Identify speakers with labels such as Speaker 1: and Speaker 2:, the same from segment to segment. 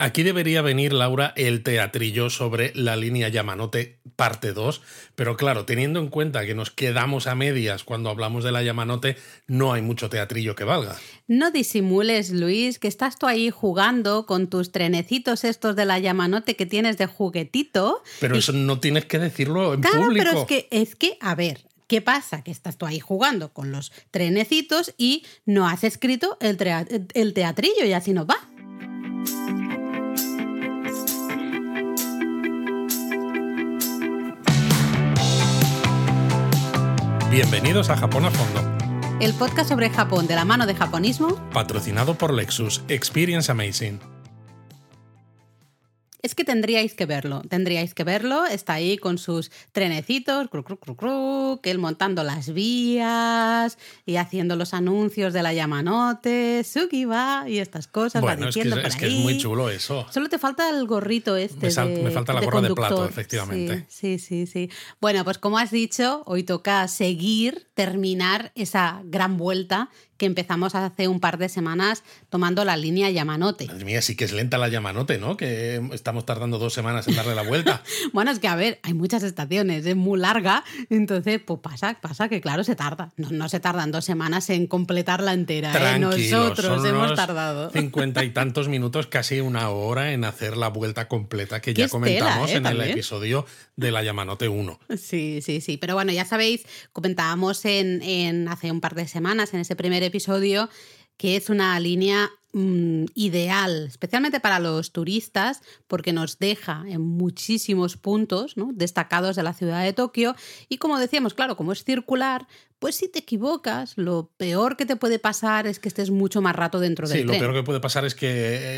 Speaker 1: Aquí debería venir, Laura, el teatrillo sobre la línea Yamanote parte 2, pero claro, teniendo en cuenta que nos quedamos a medias cuando hablamos de la Yamanote, no hay mucho teatrillo que valga.
Speaker 2: No disimules, Luis, que estás tú ahí jugando con tus trenecitos estos de la Yamanote que tienes de juguetito.
Speaker 1: Pero eso no tienes que decirlo en
Speaker 2: Claro,
Speaker 1: público.
Speaker 2: pero es que, es que, a ver, ¿qué pasa? Que estás tú ahí jugando con los trenecitos y no has escrito el, el teatrillo y así no va.
Speaker 1: Bienvenidos a Japón a Fondo,
Speaker 2: El podcast sobre Japón de la mano de japonismo.
Speaker 1: Patrocinado por Lexus. Experience Amazing.
Speaker 2: Es que tendríais que verlo, tendríais que verlo. Está ahí con sus trenecitos, cru, cru, cru, cru, que él montando las vías y haciendo los anuncios de la Yamanote, Suki va y estas cosas. va
Speaker 1: Bueno, es que,
Speaker 2: diciendo
Speaker 1: es, que es muy chulo eso.
Speaker 2: Solo te falta el gorrito este.
Speaker 1: Me sal-
Speaker 2: de-
Speaker 1: me falta la gorra de plato, efectivamente.
Speaker 2: Sí, sí, sí, sí. Bueno, pues como has dicho, hoy toca seguir, terminar esa gran vuelta que empezamos hace un par de semanas tomando la línea Yamanote.
Speaker 1: Madre mía, sí que es lenta la Yamanote, ¿no? Que estamos tardando dos semanas en darle la vuelta.
Speaker 2: Bueno, es que a ver, hay muchas estaciones, es muy larga, entonces pues pasa, pasa que claro, se tarda. No, no se tardan dos semanas en completarla entera. ¿eh? Nosotros
Speaker 1: son
Speaker 2: hemos
Speaker 1: unos
Speaker 2: tardado.
Speaker 1: Cincuenta y tantos minutos, casi una hora en hacer la vuelta completa que
Speaker 2: Qué
Speaker 1: ya
Speaker 2: estela,
Speaker 1: comentamos
Speaker 2: ¿eh?
Speaker 1: en el episodio de la Yamanote 1.
Speaker 2: Sí, sí, sí. Pero bueno, ya sabéis, comentábamos en, en hace un par de semanas, en ese primer episodio, que es una línea mm, ideal, especialmente para los turistas, porque nos deja en muchísimos puntos destacados de la ciudad de Tokio. Y como decíamos, claro, como es circular, pues si te equivocas, lo peor que te puede pasar es que estés mucho más rato dentro del
Speaker 1: Sí, lo
Speaker 2: tren.
Speaker 1: peor que puede pasar es que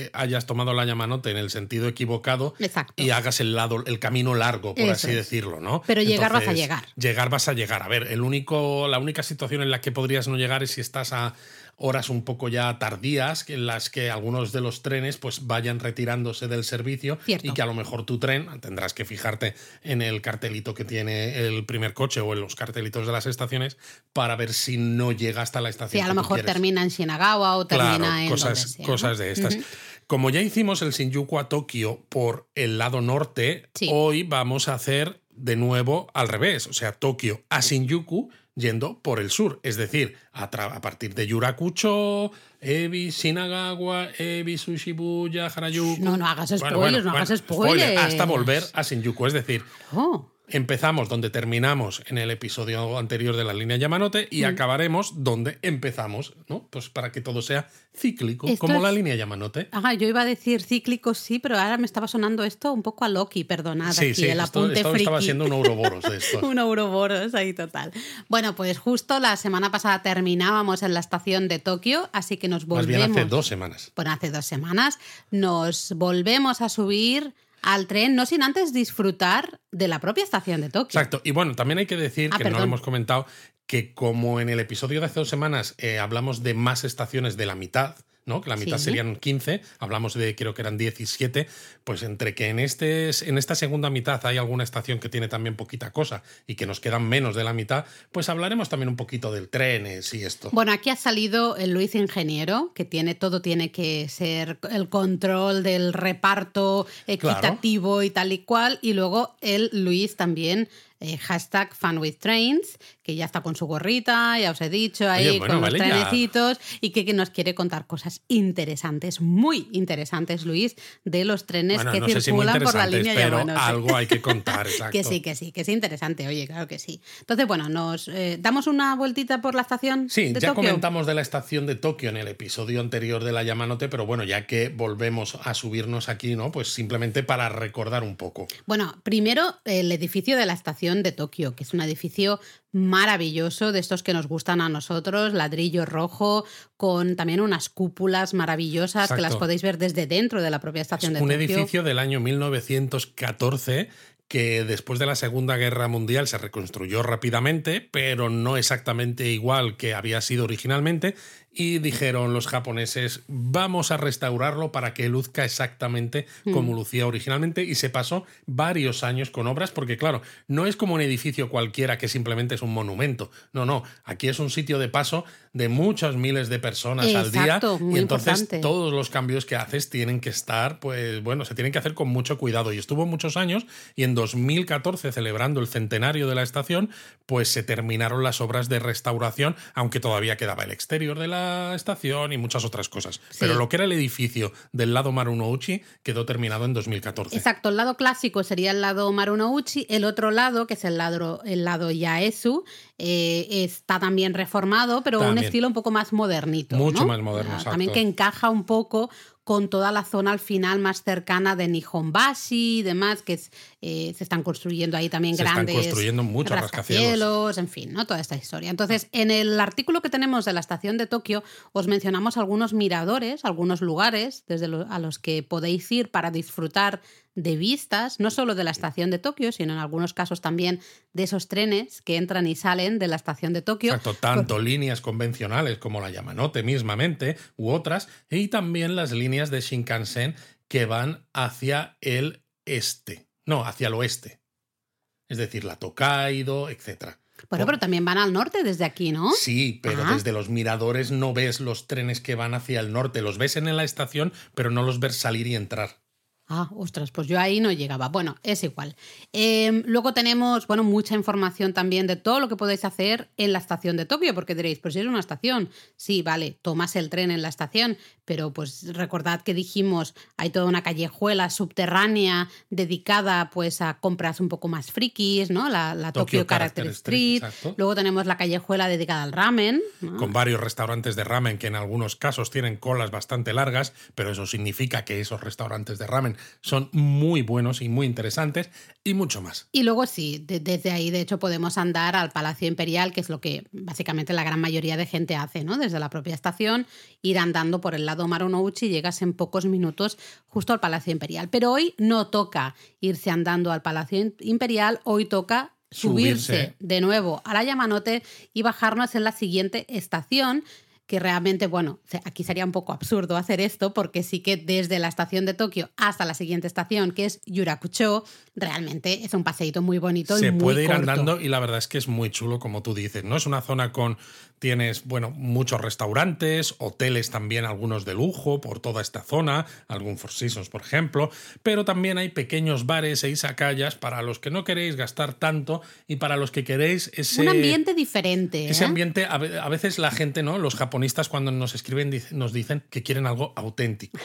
Speaker 1: eh, hayas tomado la Yamanote en el sentido equivocado
Speaker 2: Exacto.
Speaker 1: y hagas el lado, el camino largo, por
Speaker 2: Eso
Speaker 1: así
Speaker 2: es.
Speaker 1: decirlo, ¿no?
Speaker 2: Pero llegar vas a llegar.
Speaker 1: Llegar vas a llegar. A ver, el único, la única situación en la que podrías no llegar es si estás a horas un poco ya tardías, en las que algunos de los trenes pues vayan retirándose del servicio
Speaker 2: Cierto.
Speaker 1: y que a lo mejor tu tren tendrás que fijarte en el cartelito que tiene el primer coche o en los cartelitos de las estaciones para ver si no llega hasta la estación.
Speaker 2: Sí, a lo mejor termina en Shinagawa o termina
Speaker 1: Claro,
Speaker 2: en
Speaker 1: cosas,
Speaker 2: sea, ¿no?
Speaker 1: cosas de estas. Como ya hicimos el Shinjuku a Tokio por el lado norte,
Speaker 2: Sí.
Speaker 1: hoy vamos a hacer de nuevo al revés, o sea, Tokio a Shinjuku yendo por el sur, es decir, a, a partir de Yurakucho, Ebi, Shinagawa, Ebi, Sushibuya, Harajuku.
Speaker 2: No, no hagas spoilers, no hagas spoilers.
Speaker 1: Hasta volver a Shinjuku, es decir,
Speaker 2: Oh.
Speaker 1: Empezamos donde terminamos en el episodio anterior de la línea Yamanote
Speaker 2: Mm.
Speaker 1: y acabaremos donde empezamos, ¿no? Pues para que todo sea cíclico,
Speaker 2: Esto
Speaker 1: como la línea Yamanote.
Speaker 2: Ajá, yo iba a decir cíclico, sí, pero ahora me estaba sonando esto un poco a Loki, perdonad
Speaker 1: Sí,
Speaker 2: aquí
Speaker 1: sí,
Speaker 2: el
Speaker 1: esto,
Speaker 2: apunte
Speaker 1: esto
Speaker 2: friki.
Speaker 1: estaba siendo un Ouroboros de estos.
Speaker 2: un Ouroboros ahí total. Bueno, pues justo la semana pasada terminábamos en la estación de Tokio, así que nos
Speaker 1: Más
Speaker 2: volvemos.
Speaker 1: bien hace dos semanas.
Speaker 2: Bueno, hace dos semanas nos volvemos a subir al tren, no sin antes disfrutar de la propia estación de Tokio.
Speaker 1: Exacto. Y bueno, también hay que decir,
Speaker 2: Ah,
Speaker 1: que no lo hemos comentado, que como en el episodio de hace dos semanas eh, hablamos de más estaciones de la mitad, ¿no? Que la mitad
Speaker 2: Sí.
Speaker 1: serían 15, hablamos de creo que eran 17, pues entre que en, este, en esta segunda mitad hay alguna estación que tiene también poquita cosa y que nos quedan menos de la mitad, pues hablaremos también un poquito del trenes y esto.
Speaker 2: Bueno, aquí ha salido el Luis Ingeniero, que tiene todo tiene que ser el control del reparto equitativo y tal y cual. Y luego el Luis también, eh, hashtag Fun with Trains, que ya está con su gorrita, ya os he dicho, ahí
Speaker 1: Oye, bueno,
Speaker 2: con
Speaker 1: vale,
Speaker 2: los
Speaker 1: ya.
Speaker 2: trenecitos, y que, que nos quiere contar cosas interesantes, muy interesantes, Luis, de los trenes
Speaker 1: Bueno,
Speaker 2: que
Speaker 1: no si
Speaker 2: circulan por la línea
Speaker 1: pero algo hay que contar, exacto.
Speaker 2: Que sí, que sí, que es interesante, oye, claro que sí. Entonces, bueno, nos eh, damos una vueltita por la estación.
Speaker 1: Sí,
Speaker 2: de
Speaker 1: ya
Speaker 2: Tokio?
Speaker 1: comentamos de la estación de Tokio en el episodio anterior de la Yamanote, pero bueno, ya que volvemos a subirnos aquí, ¿no? Pues simplemente para recordar un poco.
Speaker 2: Bueno, primero el edificio de la estación de Tokio, que es un edificio maravilloso, de estos que nos gustan a nosotros, ladrillo rojo, con también unas cúpulas maravillosas que las podéis ver desde dentro de la propia estación de
Speaker 1: un
Speaker 2: Tokio.
Speaker 1: edificio del año 1914 que después de la Segunda Guerra Mundial se reconstruyó rápidamente, pero no exactamente igual que había sido originalmente, y dijeron los japoneses, vamos a restaurarlo para que luzca exactamente como lucía originalmente, y se pasó varios años con obras, porque claro, no es como un edificio cualquiera que simplemente es un monumento, no, no, aquí es un sitio de paso de muchos miles de personas al día. y entonces todos los cambios que haces tienen que estar, pues bueno, se tienen que hacer con mucho cuidado. Y estuvo muchos años y en 2014, celebrando el centenario de la estación, pues se terminaron las obras de restauración, aunque todavía quedaba el exterior de la estación y muchas otras cosas. Pero lo que era el edificio del lado Marunouchi quedó terminado en 2014.
Speaker 2: Exacto, el lado clásico sería el lado Marunouchi, el otro lado, que es el lado, el lado Yaesu, eh, está también reformado, pero un estilo un poco más modernito.
Speaker 1: Mucho más moderno,
Speaker 2: ah, También que encaja un poco con toda la zona al final más cercana de Nihonbashi y demás, que eh, se están construyendo ahí también grandes.
Speaker 1: Están construyendo muchos rascacielos.
Speaker 2: En fin, ¿no? toda esta historia. Entonces, en el artículo que tenemos de la estación de Tokio, os mencionamos algunos miradores, algunos lugares desde a los que podéis ir para disfrutar de vistas, no solo de la estación de Tokio, sino en algunos casos también de esos trenes que entran y salen de la estación de Tokio.
Speaker 1: Exacto, tanto líneas convencionales como la Yamanote mismamente u otras, y también las líneas de Shinkansen que van hacia el este, no, hacia el oeste. Es decir, la Tokaido, etc.
Speaker 2: Bueno, pero también van al norte desde aquí, ¿no?
Speaker 1: Sí, pero desde los miradores no ves los trenes que van hacia el norte. Los ves en la estación, pero no los ves salir y entrar.
Speaker 2: Ah, ostras, pues yo ahí no llegaba. Bueno, es igual. Em, luego tenemos, bueno, mucha información también de todo lo que podéis hacer en la estación de Tokio, porque diréis, pues si es una estación, sí, vale, tomas el tren en la estación, pero pues recordad que dijimos, hay toda una callejuela subterránea dedicada pues a compras un poco más frikis, ¿no? La, Tokyo, Character, Street. luego tenemos la callejuela dedicada al ramen.
Speaker 1: Con varios restaurantes de ramen que en algunos casos tienen colas bastante largas, pero eso significa que esos restaurantes de ramen son muy buenos y muy interesantes y mucho más.
Speaker 2: Y luego sí, desde ahí de hecho podemos andar al Palacio Imperial, que es lo que básicamente la gran mayoría de gente hace, ¿no? Desde la propia estación, ir andando por el lado Marunouchi y llegas en pocos minutos justo al Palacio Imperial. Pero hoy no toca irse andando al Palacio Imperial, hoy toca subirse, de nuevo a la Yamanote y bajarnos en la siguiente estación, que realmente, bueno, aquí sería un poco absurdo hacer esto porque sí que desde la estación de Tokio hasta la siguiente estación, que es Yurakucho, realmente es un paseíto muy bonito.
Speaker 1: Se
Speaker 2: y muy
Speaker 1: puede ir andando y la verdad es que es muy chulo, como tú dices, ¿no? Es una zona con Tienes, bueno, muchos restaurantes, hoteles también, algunos de lujo por toda esta zona, algún Four Seasons, por ejemplo, pero también hay pequeños bares e isakayas para los que no queréis gastar tanto y para los que queréis ese...
Speaker 2: Un ambiente diferente.
Speaker 1: Ese ¿eh? ambiente, a veces la gente, ¿no? Los japonistas cuando nos escriben nos dicen que quieren algo auténtico,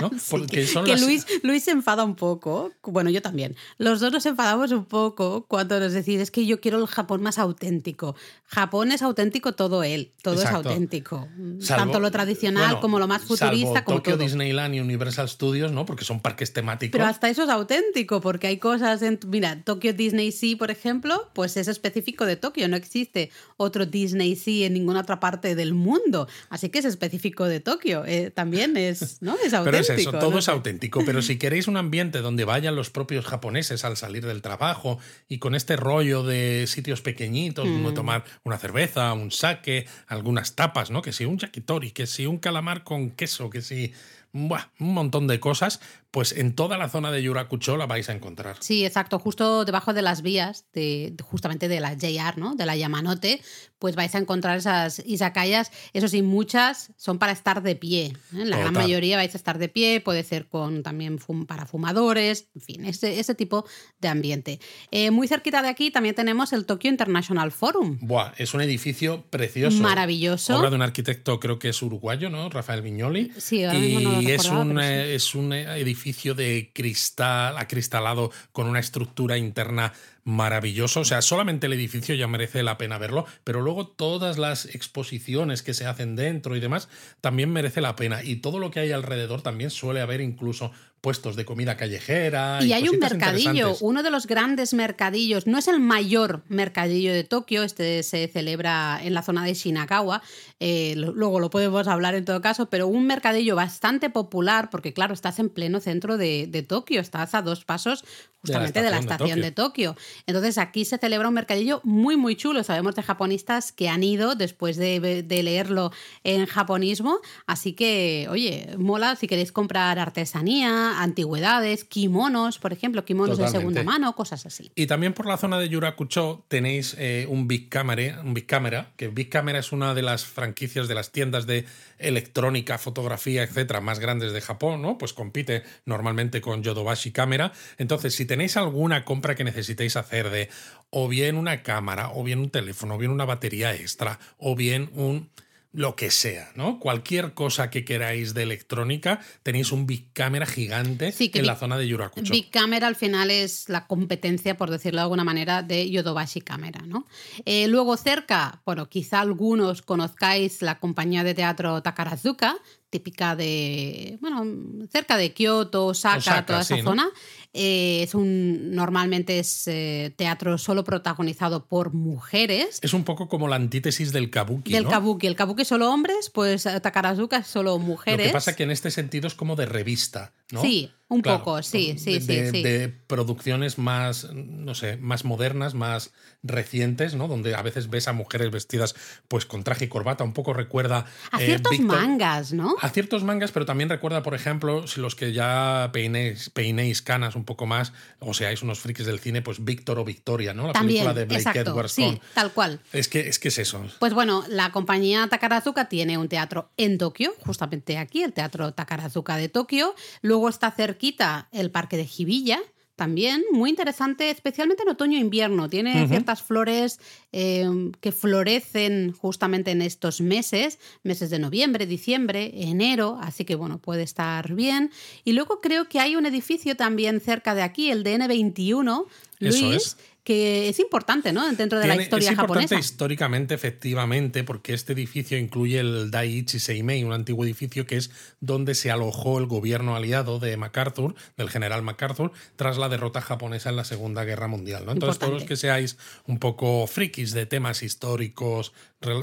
Speaker 1: ¿no?
Speaker 2: Porque son que Luis, Luis se enfada un poco, bueno, yo también. Los dos nos enfadamos un poco cuando nos decís, es que yo quiero el Japón más auténtico. Japón es auténtico todo él, todo es auténtico. Tanto lo tradicional como lo más futurista. como
Speaker 1: Tokyo Disneyland y Universal Studios, ¿no? Porque son parques temáticos.
Speaker 2: Pero hasta eso es auténtico, porque hay cosas en. Mira, Tokyo Disney Sea, por ejemplo, pues es específico de Tokio. No existe otro Disney Sea en ninguna otra parte del mundo. Así que es específico de Tokio. Eh, también es, ¿no? es auténtico.
Speaker 1: Pero es eso, todo es auténtico. Pero si queréis un ambiente donde vayan los propios japoneses al salir del trabajo y con este rollo de sitios pequeñitos, mm. tomar una cerveza, un saque que algunas tapas, ¿no? Que si un yakitori, que si un calamar con queso, que si un montón de cosas, pues en toda la zona de Yurakucho la vais a encontrar.
Speaker 2: Sí, exacto, justo debajo de las vías, de, justamente de la JR, ¿no? De la Yamanote, pues vais a encontrar esas izakayas. Eso sí, muchas son para estar de pie. ¿eh? La gran mayoría vais a estar de pie, puede ser con también para fumadores, en fin, ese, ese tipo de ambiente. Eh, muy cerquita de aquí también tenemos el Tokyo International Forum.
Speaker 1: Buah, es un edificio precioso.
Speaker 2: Maravilloso.
Speaker 1: Obra de un arquitecto, creo que es uruguayo, ¿no? Rafael Viñoli.
Speaker 2: Sí, ahora mismo no
Speaker 1: y es un, eh, es un edificio de cristal acristalado con una estructura interna maravilloso. O sea, solamente el edificio ya merece la pena verlo, pero luego todas las exposiciones que se hacen dentro y demás también merece la pena. Y todo lo que hay alrededor también suele haber incluso puestos de comida callejera.
Speaker 2: Y, hay un mercadillo, uno de los grandes mercadillos, no es el mayor mercadillo de Tokio, este se celebra en la zona de Shinagawa, eh, luego lo podemos hablar en todo caso, pero un mercadillo bastante popular, porque claro, estás en pleno centro de, Tokio, estás a dos pasos justamente de la estación, de, Tokio. Entonces aquí se celebra un mercadillo muy, muy chulo. Sabemos de japonistas que han ido después de, de leerlo en japonismo, así que, oye, mola si queréis comprar artesanía antigüedades, kimonos, por ejemplo, kimonos de segunda mano, cosas así.
Speaker 1: Y también por la zona de Yurakucho tenéis eh, un Big Camera, un Big Camera, que Big Camera es una de las franquicias de las tiendas de electrónica, fotografía, etcétera, más grandes de Japón, ¿no? Pues compite normalmente con Yodobashi Camera. Entonces, si tenéis alguna compra que necesitéis hacer de o bien una cámara, o bien un teléfono, o bien una batería extra, o bien un lo que sea, ¿no? Cualquier cosa que queráis de electrónica, tenéis un Big Camera gigante en la zona de Yurakucho.
Speaker 2: Big Camera al final es la competencia, por decirlo de alguna manera, de Yodobashi Camera, ¿no? Eh, luego cerca, bueno, quizá algunos conozcáis la compañía de teatro Takarazuka, típica de, bueno, cerca de Kioto, Osaka, toda esa zona. Eh, es un, normalmente es eh, teatro solo protagonizado por mujeres.
Speaker 1: Es un poco como la antítesis del kabuki.
Speaker 2: Del kabuki. El kabuki es solo hombres, pues Takarazuka es solo mujeres. Lo
Speaker 1: que pasa que en este sentido es como de revista, ¿no?
Speaker 2: Sí, un poco, sí, sí,
Speaker 1: sí,
Speaker 2: sí.
Speaker 1: De producciones más, no sé, más modernas, más recientes, ¿no? Donde a veces ves a mujeres vestidas pues con traje y corbata, un poco recuerda...
Speaker 2: A eh, ciertos mangas, ¿no?
Speaker 1: A ciertos mangas, pero también recuerda, por ejemplo, si los que ya peinéis, peinéis canas un poco más, o seáis unos frikis del cine, pues Víctor o Victoria, ¿no?
Speaker 2: La película de Blake Edwards. Sí, tal cual.
Speaker 1: Es que, es que es eso.
Speaker 2: Pues bueno, la compañía Takarazuka tiene un teatro en Tokio, justamente aquí, el Teatro Takarazuka de Tokio. Luego está cerquita el Parque de Jibilla, también muy interesante, especialmente en otoño e invierno. Tiene ciertas flores em, que florecen justamente en estos meses, meses de noviembre, diciembre, enero, así que bueno, puede estar bien. Y luego creo que hay un edificio también cerca de aquí, el DN21, Luis, que es importante, ¿no? Dentro de la historia
Speaker 1: es
Speaker 2: japonesa.
Speaker 1: importante históricamente, efectivamente, porque este edificio incluye el Daiichi Seimei, un antiguo edificio que es donde se alojó el gobierno aliado de MacArthur, del general MacArthur, tras la derrota japonesa en la Segunda Guerra Mundial. ¿no? Entonces, todos los que seáis un poco frikis de temas históricos,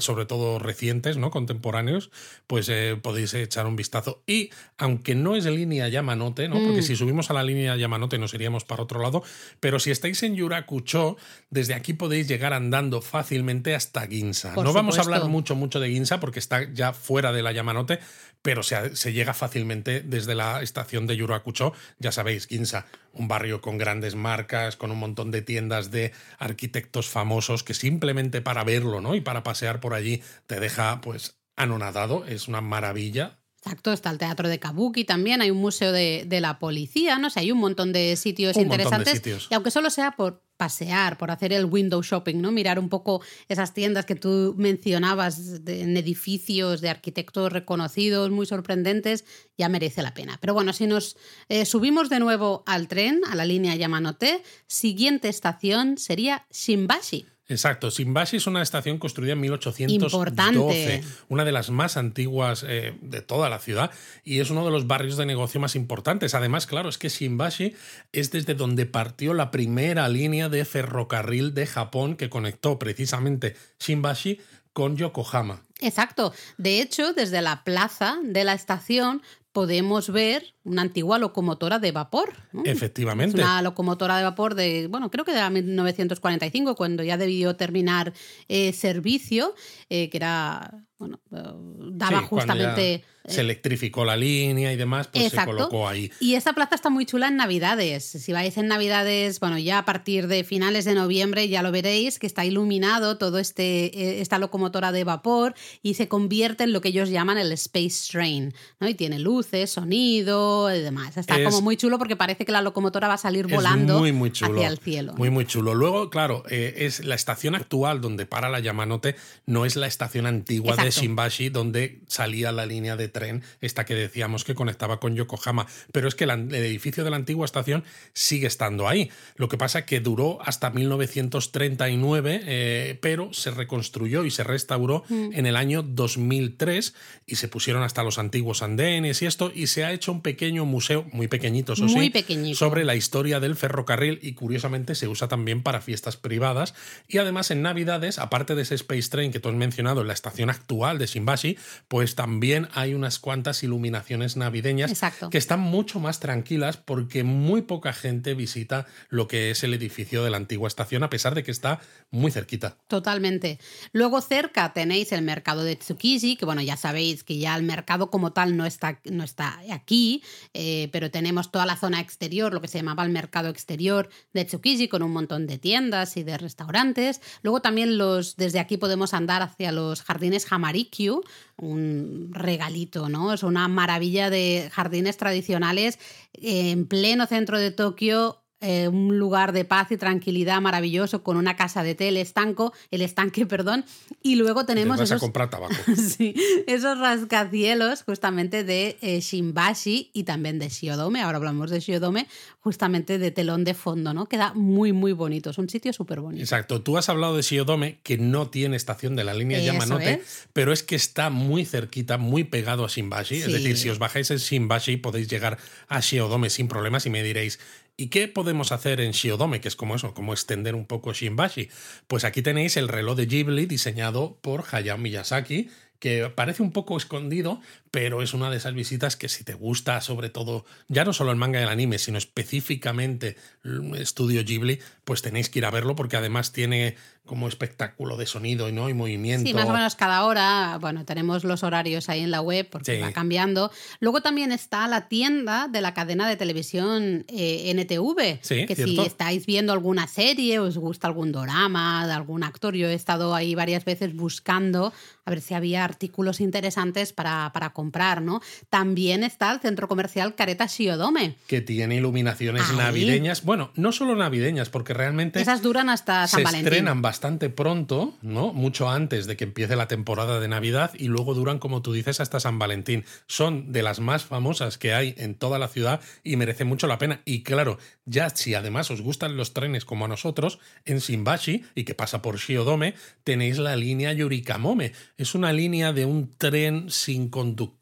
Speaker 1: sobre todo recientes, ¿no? Contemporáneos, pues eh, podéis echar un vistazo. Y aunque no es línea Yamanote, ¿no? Porque mm. si subimos a la línea Yamanote nos iríamos para otro lado, pero si estáis en Yurakucho, desde aquí podéis llegar andando fácilmente hasta Ginza. no vamos a hablar mucho, mucho de Ginza porque está ya fuera de la Yamanote, pero se, se llega fácilmente desde la estación de Yurakucho. Ya sabéis, Ginza, un barrio con grandes marcas, con un montón de tiendas de arquitectos famosos que simplemente para verlo, ¿no? Y para pasear por allí te deja, pues, anonadado. Es una maravilla
Speaker 2: Exacto, está el Teatro de Kabuki también, hay un museo de, la policía, no sé, hay un montón de sitios interesantes. Y aunque solo sea por pasear, por hacer el window shopping, ¿no? Mirar un poco esas tiendas que tú mencionabas en edificios de arquitectos reconocidos, muy sorprendentes, ya merece la pena. Pero bueno, si nos eh, subimos de nuevo al tren, a la línea Yamanote, siguiente estación sería Shimbashi.
Speaker 1: Exacto. Shimbashi es una estación construida en 1812, una de las más antiguas eh, de toda la ciudad y es uno de los barrios de negocio más importantes. Además, claro, es que Shimbashi es desde donde partió la primera línea de ferrocarril de Japón que conectó precisamente Shimbashi con Yokohama.
Speaker 2: Exacto. De hecho, desde la plaza de la estación podemos ver una antigua locomotora de vapor.
Speaker 1: Efectivamente.
Speaker 2: una locomotora de vapor de, bueno, creo que de 1945, cuando ya debió terminar eh, servicio, eh, que era, bueno, eh, daba justamente
Speaker 1: se electrificó la línea y demás, pues se colocó ahí.
Speaker 2: Y esta plaza está muy chula en Navidades. Si vais en Navidades, bueno, ya a partir de finales de noviembre ya lo veréis, que está iluminado todo este esta locomotora de vapor y se convierte en lo que ellos llaman el Space Train, ¿no? Y tiene luces, sonido y demás. Está como muy chulo porque parece que la locomotora va a salir volando muy, muy chulo, hacia el cielo.
Speaker 1: Muy, muy chulo. Luego, claro, eh, es la estación actual donde para la Yamanote, no es la estación antigua de Shimbashi donde salía la línea de tren, esta que decíamos que conectaba con Yokohama. Pero es que el edificio de la antigua estación sigue estando ahí. Lo que pasa es que duró hasta 1939, eh, pero se reconstruyó y se restauró mm. en el año 2003 y se pusieron hasta los antiguos andenes y esto, y se ha hecho un pequeño museo, muy pequeñito, eso
Speaker 2: muy
Speaker 1: sí, sobre la historia del ferrocarril y curiosamente se usa también para fiestas privadas. Y además en Navidades, aparte de ese Space Train que tú has mencionado en la estación actual de Shimbashi, pues también hay unas cuantas iluminaciones navideñas que están mucho más tranquilas porque muy poca gente visita lo que es el edificio de la antigua estación, a pesar de que está muy cerquita.
Speaker 2: Totalmente. Luego cerca tenéis el mercado de Tsukiji, que bueno, ya sabéis que ya el mercado como tal no está, no está aquí, eh, pero tenemos toda la zona exterior, lo que se llamaba el mercado exterior de Tsukiji, con un montón de tiendas y de restaurantes. Luego también los, desde aquí podemos andar hacia los jardines Hamarikyu, un regalito, ¿no? Es una maravilla de jardines tradicionales en pleno centro de Tokio eh, un lugar de paz y tranquilidad maravilloso con una casa de té, el estanco, el estanque, perdón, y luego tenemos
Speaker 1: Te vas
Speaker 2: esos,
Speaker 1: a comprar tabaco.
Speaker 2: sí, esos rascacielos justamente de eh, Shimbashi y también de Shiodome, ahora hablamos de Shiodome, justamente de telón de fondo, ¿no? Queda muy, muy bonito, es un sitio súper bonito.
Speaker 1: Exacto, tú has hablado de Shiodome, que no tiene estación de la línea
Speaker 2: Eso
Speaker 1: Yamanote,
Speaker 2: es.
Speaker 1: pero es que está muy cerquita, muy pegado a Shimbashi. Es
Speaker 2: Sí.
Speaker 1: decir, si os bajáis en Shimbashi podéis llegar a Shiodome sin problemas y me diréis, ¿y qué podemos hacer en Shiodome? Que es como eso, como extender un poco Shimbashi. Pues aquí tenéis el reloj de Ghibli diseñado por Hayao Miyazaki, que parece un poco escondido, pero es una de esas visitas que si te gusta, sobre todo, ya no solo el manga y el anime, sino específicamente estudio Ghibli, pues tenéis que ir a verlo porque además tiene como espectáculo de sonido y no y movimiento.
Speaker 2: Sí, más o menos cada hora, bueno, tenemos los horarios ahí en la web porque
Speaker 1: Sí.
Speaker 2: va cambiando. Luego también está la tienda de la cadena de televisión eh, NTV,
Speaker 1: Sí,
Speaker 2: que si estáis viendo alguna serie, os gusta algún drama de algún actor, yo he estado ahí varias veces buscando a ver si había artículos interesantes para, para comprar, ¿no? También está el centro comercial Careta Shiodome.
Speaker 1: que tiene iluminaciones
Speaker 2: Ahí.
Speaker 1: navideñas. Bueno, no solo navideñas, porque realmente
Speaker 2: Esas duran hasta
Speaker 1: se
Speaker 2: San Valentín.
Speaker 1: estrenan bastante pronto, ¿no? Mucho antes de que empiece la temporada de Navidad y luego duran, como tú dices, hasta San Valentín. Son de las más famosas que hay en toda la ciudad y merece mucho la pena. Y claro, ya si además os gustan los trenes como a nosotros, en Shimbashi y que pasa por Shiodome, tenéis la línea Yurikamome. Es una línea de un tren sin conductor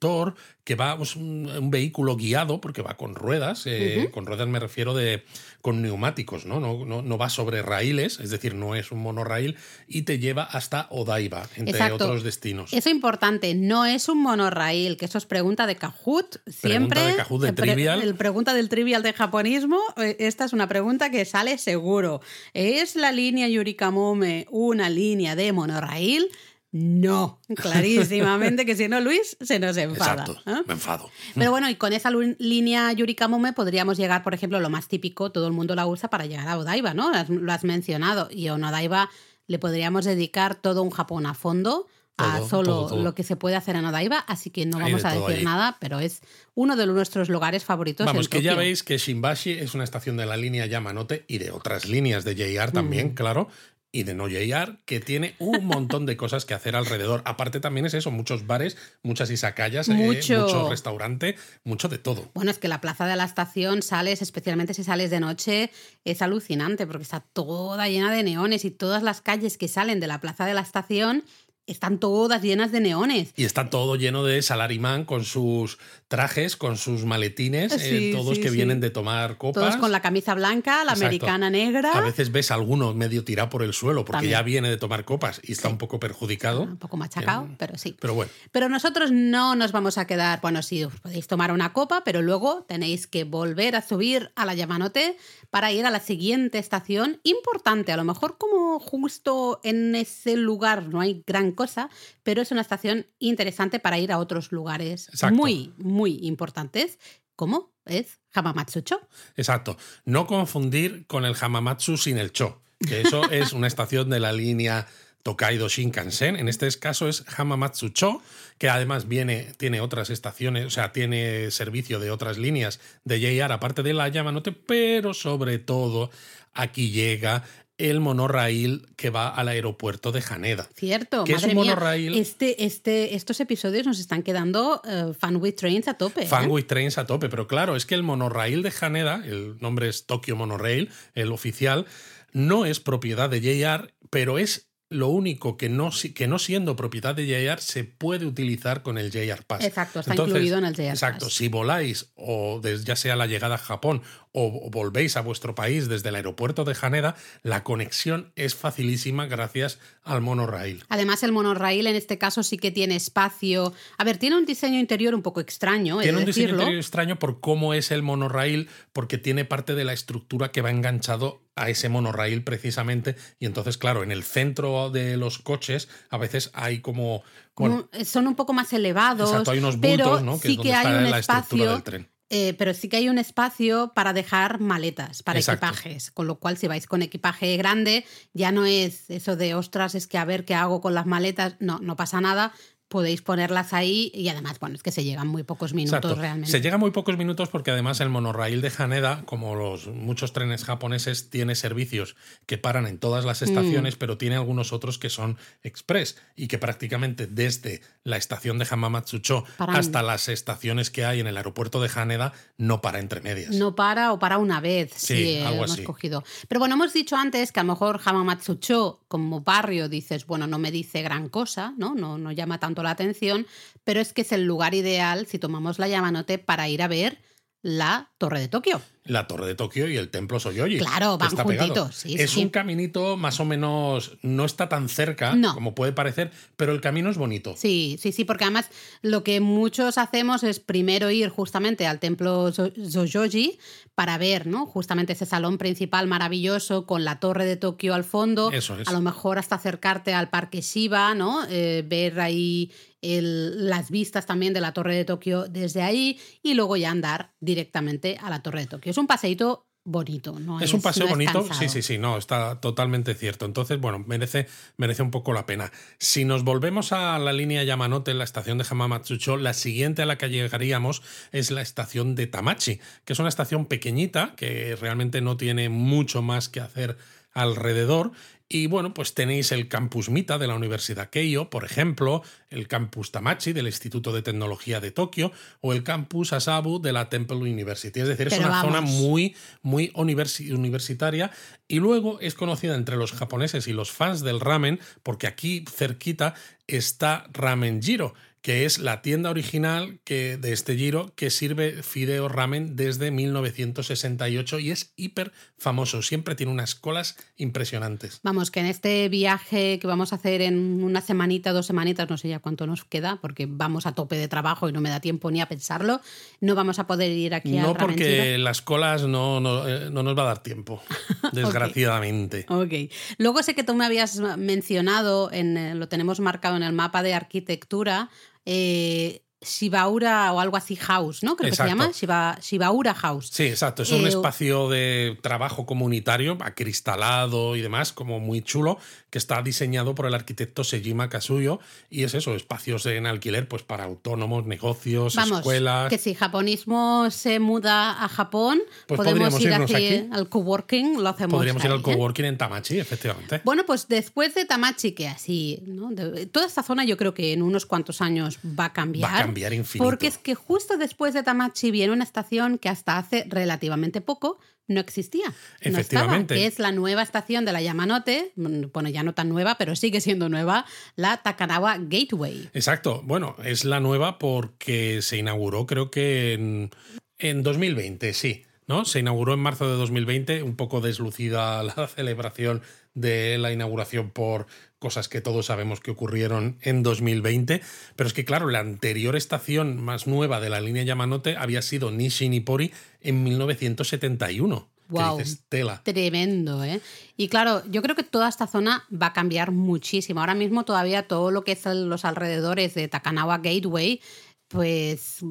Speaker 1: que va, es un, un vehículo guiado, porque va con ruedas, eh, con ruedas me refiero de con neumáticos, ¿no? No, no, no va sobre raíles, es decir, no es un monorraíl, y te lleva hasta Odaiba, entre
Speaker 2: Exacto.
Speaker 1: otros destinos.
Speaker 2: Eso importante, no es un monorraíl, que eso es pregunta de Kahoot. Siempre.
Speaker 1: de Kahoot de
Speaker 2: pre-
Speaker 1: Trivial.
Speaker 2: El pregunta del trivial de japonismo. eh, Esta es una pregunta que sale seguro. ¿Es la línea Yurikamome una línea de monorraíl? No, clarísimamente que si no, Luis se nos enfada.
Speaker 1: Exacto,
Speaker 2: ¿eh?
Speaker 1: me enfado.
Speaker 2: Pero bueno, y con esa línea Yurikamome podríamos llegar, por ejemplo, lo más típico, todo el mundo la usa para llegar a Odaiba, ¿no? Lo has mencionado. Y a un Odaiba le podríamos dedicar todo un Japón a fondo a
Speaker 1: Todo,
Speaker 2: solo
Speaker 1: todo, todo.
Speaker 2: lo que se puede hacer en Odaiba, así que no vamos
Speaker 1: de
Speaker 2: a decir
Speaker 1: ahí.
Speaker 2: nada, pero es uno de nuestros lugares favoritos.
Speaker 1: Vamos,
Speaker 2: en
Speaker 1: que ya veis que Shimbashi es una estación de la línea Yamanote y de otras líneas de JR también,
Speaker 2: Mm.
Speaker 1: claro, y de no JR, que tiene un montón de cosas que hacer alrededor. Aparte también es eso, muchos bares, muchas izakayas, eh,
Speaker 2: Mucho.
Speaker 1: mucho restaurante, mucho de todo.
Speaker 2: Bueno, es que la plaza de la estación sales, especialmente si sales de noche, es alucinante porque está toda llena de neones y todas las calles que salen de la plaza de la estación están todas llenas de neones.
Speaker 1: Y está todo lleno de salarimán con sus trajes, con sus maletines, eh,
Speaker 2: Sí,
Speaker 1: todos
Speaker 2: sí,
Speaker 1: que
Speaker 2: sí.
Speaker 1: vienen de tomar copas.
Speaker 2: Todos con la camisa blanca, la
Speaker 1: Exacto.
Speaker 2: americana negra.
Speaker 1: A veces ves a alguno medio tirado por el suelo porque
Speaker 2: También.
Speaker 1: ya viene de tomar copas y está un poco perjudicado.
Speaker 2: Un poco machacado,
Speaker 1: Eh,
Speaker 2: pero sí.
Speaker 1: Pero bueno,
Speaker 2: Pero nosotros no nos vamos a quedar, bueno, sí, os podéis tomar una copa, pero luego tenéis que volver a subir a la Yamanote para ir a la siguiente estación importante. A lo mejor como justo en ese lugar no hay gran cosa, pero es una estación interesante para ir a otros lugares
Speaker 1: Exacto.
Speaker 2: muy, muy importantes, como es Hamamatsucho.
Speaker 1: exacto. No confundir con el Hamamatsu sin el Cho, que eso es una estación de la línea Tokaido Shinkansen. En este caso es Hamamatsu Cho, que además viene, tiene otras estaciones, o sea, tiene servicio de otras líneas de JR aparte de la Yamanote, pero sobre todo aquí llega el monorraíl que va al aeropuerto de Haneda.
Speaker 2: Cierto,
Speaker 1: Que es un
Speaker 2: mía, Este, este, estos episodios nos están quedando Fan with Trains a tope. ¿eh?
Speaker 1: Fan with Trains a tope, pero claro, es que el monorraíl de Haneda, el nombre es Tokyo Monorail, el oficial, no es propiedad de JR, pero es lo único que no, que no siendo propiedad de JR se puede utilizar con el JR Pass.
Speaker 2: Exacto, está incluido en el JR
Speaker 1: Exacto,
Speaker 2: Pass.
Speaker 1: si voláis o des- ya sea la llegada a Japón o, volvéis a vuestro país desde el aeropuerto de Haneda, la conexión es facilísima gracias al monorail.
Speaker 2: Además, el monorraíl en este caso sí que tiene espacio. A ver, tiene un diseño interior un poco extraño,
Speaker 1: Tiene un diseño interior extraño por cómo es el monorail, porque tiene parte de la estructura que va enganchado a ese monorail precisamente. Y entonces, claro, en el centro de los coches a veces hay como. Bueno,
Speaker 2: son un poco más elevados.
Speaker 1: Exacto, hay unos
Speaker 2: pero
Speaker 1: bultos, ¿no? Que
Speaker 2: sí
Speaker 1: es
Speaker 2: que hay un espacio
Speaker 1: del tren.
Speaker 2: Eh, pero sí que hay un espacio para dejar maletas, para
Speaker 1: Exacto.
Speaker 2: equipajes. Con lo cual, si vais con equipaje grande, ya no es eso de ostras, es que a ver qué hago con las maletas. No, no pasa nada. Podéis ponerlas ahí y además, bueno, es que se llegan muy pocos minutos
Speaker 1: Exacto.
Speaker 2: realmente.
Speaker 1: Se llega muy pocos minutos porque además el monorail de Haneda, como los muchos trenes japoneses, tiene servicios que paran en todas
Speaker 2: Mm.
Speaker 1: las estaciones, pero tiene algunos otros que son express y que prácticamente desde la estación de Hamamatsucho
Speaker 2: Paran.
Speaker 1: hasta las estaciones que hay en el aeropuerto de Haneda no para entre medias.
Speaker 2: No para o para una vez,
Speaker 1: Sí, algo
Speaker 2: hemos
Speaker 1: así.
Speaker 2: cogido. Pero bueno, hemos dicho antes que a lo mejor Hamamatsucho como barrio dices, bueno, no me dice gran cosa, ¿no? No, no llama tanto la atención, pero es que es el lugar ideal si tomamos la Yamanote para ir a ver la Torre de Tokio.
Speaker 1: La Torre de Tokio y el Templo Soyoji.
Speaker 2: Claro, van
Speaker 1: está
Speaker 2: juntitos, sí,
Speaker 1: es
Speaker 2: sí.
Speaker 1: un caminito más o menos, no está tan cerca
Speaker 2: No.
Speaker 1: como puede parecer, pero el camino es bonito.
Speaker 2: Sí, sí, sí, porque además lo que muchos hacemos es primero ir justamente al templo Zojoji para ver, ¿no? Justamente ese salón principal maravilloso con la torre de Tokio al fondo.
Speaker 1: Eso es.
Speaker 2: A lo mejor hasta acercarte al parque Shiba, ¿no? Eh, ver ahí el- las vistas también de la torre de Tokio desde ahí y luego ya andar directamente a la torre de Tokio. Es un paseíto bonito, ¿no?
Speaker 1: Es un paseo
Speaker 2: no
Speaker 1: bonito, sí, sí, sí, no, está totalmente cierto. Entonces, bueno, merece, merece un poco la pena. Si nos volvemos a la línea Yamanote, la estación de Hamamatsucho, la siguiente a la que llegaríamos es la estación de Tamachi, que es una estación pequeñita que realmente no tiene mucho más que hacer alrededor. Y bueno, pues tenéis el campus Mita de la Universidad Keio, por ejemplo, el campus Tamachi del Instituto de Tecnología de Tokio o el campus Asabu de la Temple University. Es decir, es una zona muy, muy universi- universitaria y luego es conocida entre los japoneses y los fans del ramen porque aquí cerquita está Ramen Jiro, que es la tienda original que, de este giro que sirve fideo ramen desde 1968 y es hiper famoso. Siempre tiene unas colas impresionantes.
Speaker 2: Vamos, que en este viaje que vamos a hacer en una semanita, dos semanitas, no sé ya cuánto nos queda, porque vamos a tope de trabajo y no me da tiempo ni a pensarlo, no vamos a poder ir aquí a
Speaker 1: No porque las colas no, no, eh, no nos va a dar tiempo, desgraciadamente.
Speaker 2: Ok. Luego sé que tú me habías mencionado, en, eh, lo tenemos marcado en el mapa de arquitectura, eh, Shibaura o algo así House, ¿no? Creo que se llama Shiba, Shibaura House.
Speaker 1: Sí, exacto. Es un
Speaker 2: Eh,
Speaker 1: espacio de trabajo comunitario, acristalado y demás, como muy chulo, que está diseñado por el arquitecto Sejima Kasuyo. Y es eso, espacios en alquiler pues para autónomos, negocios,
Speaker 2: Vamos,
Speaker 1: escuelas.
Speaker 2: que si japonismo se muda a Japón,
Speaker 1: Pues
Speaker 2: podemos
Speaker 1: podríamos
Speaker 2: ir aquí, al coworking, lo hacemos
Speaker 1: Podríamos ir al
Speaker 2: ¿eh?
Speaker 1: coworking en Tamachi, efectivamente.
Speaker 2: Bueno, pues después de Tamachi, que así, ¿no? Toda esta zona yo creo que en unos cuantos años va a cambiar.
Speaker 1: Va a cambiar infinito.
Speaker 2: Porque es que justo después de Tamachi viene una estación que hasta hace relativamente poco no existía. No estaba,
Speaker 1: Efectivamente.
Speaker 2: que es la nueva estación de la Yamanote, mm, bueno, ya no tan nueva, pero sigue siendo nueva, la Takanawa Gateway.
Speaker 1: Exacto. Bueno, es la nueva porque se inauguró creo que en, en 2020, sí. ¿no? Se inauguró en marzo de 2020, un poco deslucida la celebración de la inauguración por cosas que todos sabemos que ocurrieron en 2020, pero es que claro, la anterior estación más nueva de la línea Yamanote había sido Nishi Nippori en 1971.
Speaker 2: Guau.
Speaker 1: Que dices, tela.
Speaker 2: Tremendo, ¿eh? Y claro, yo creo que toda esta zona va a cambiar muchísimo. Ahora mismo todavía todo lo que es los alrededores de Takanawa Gateway, pues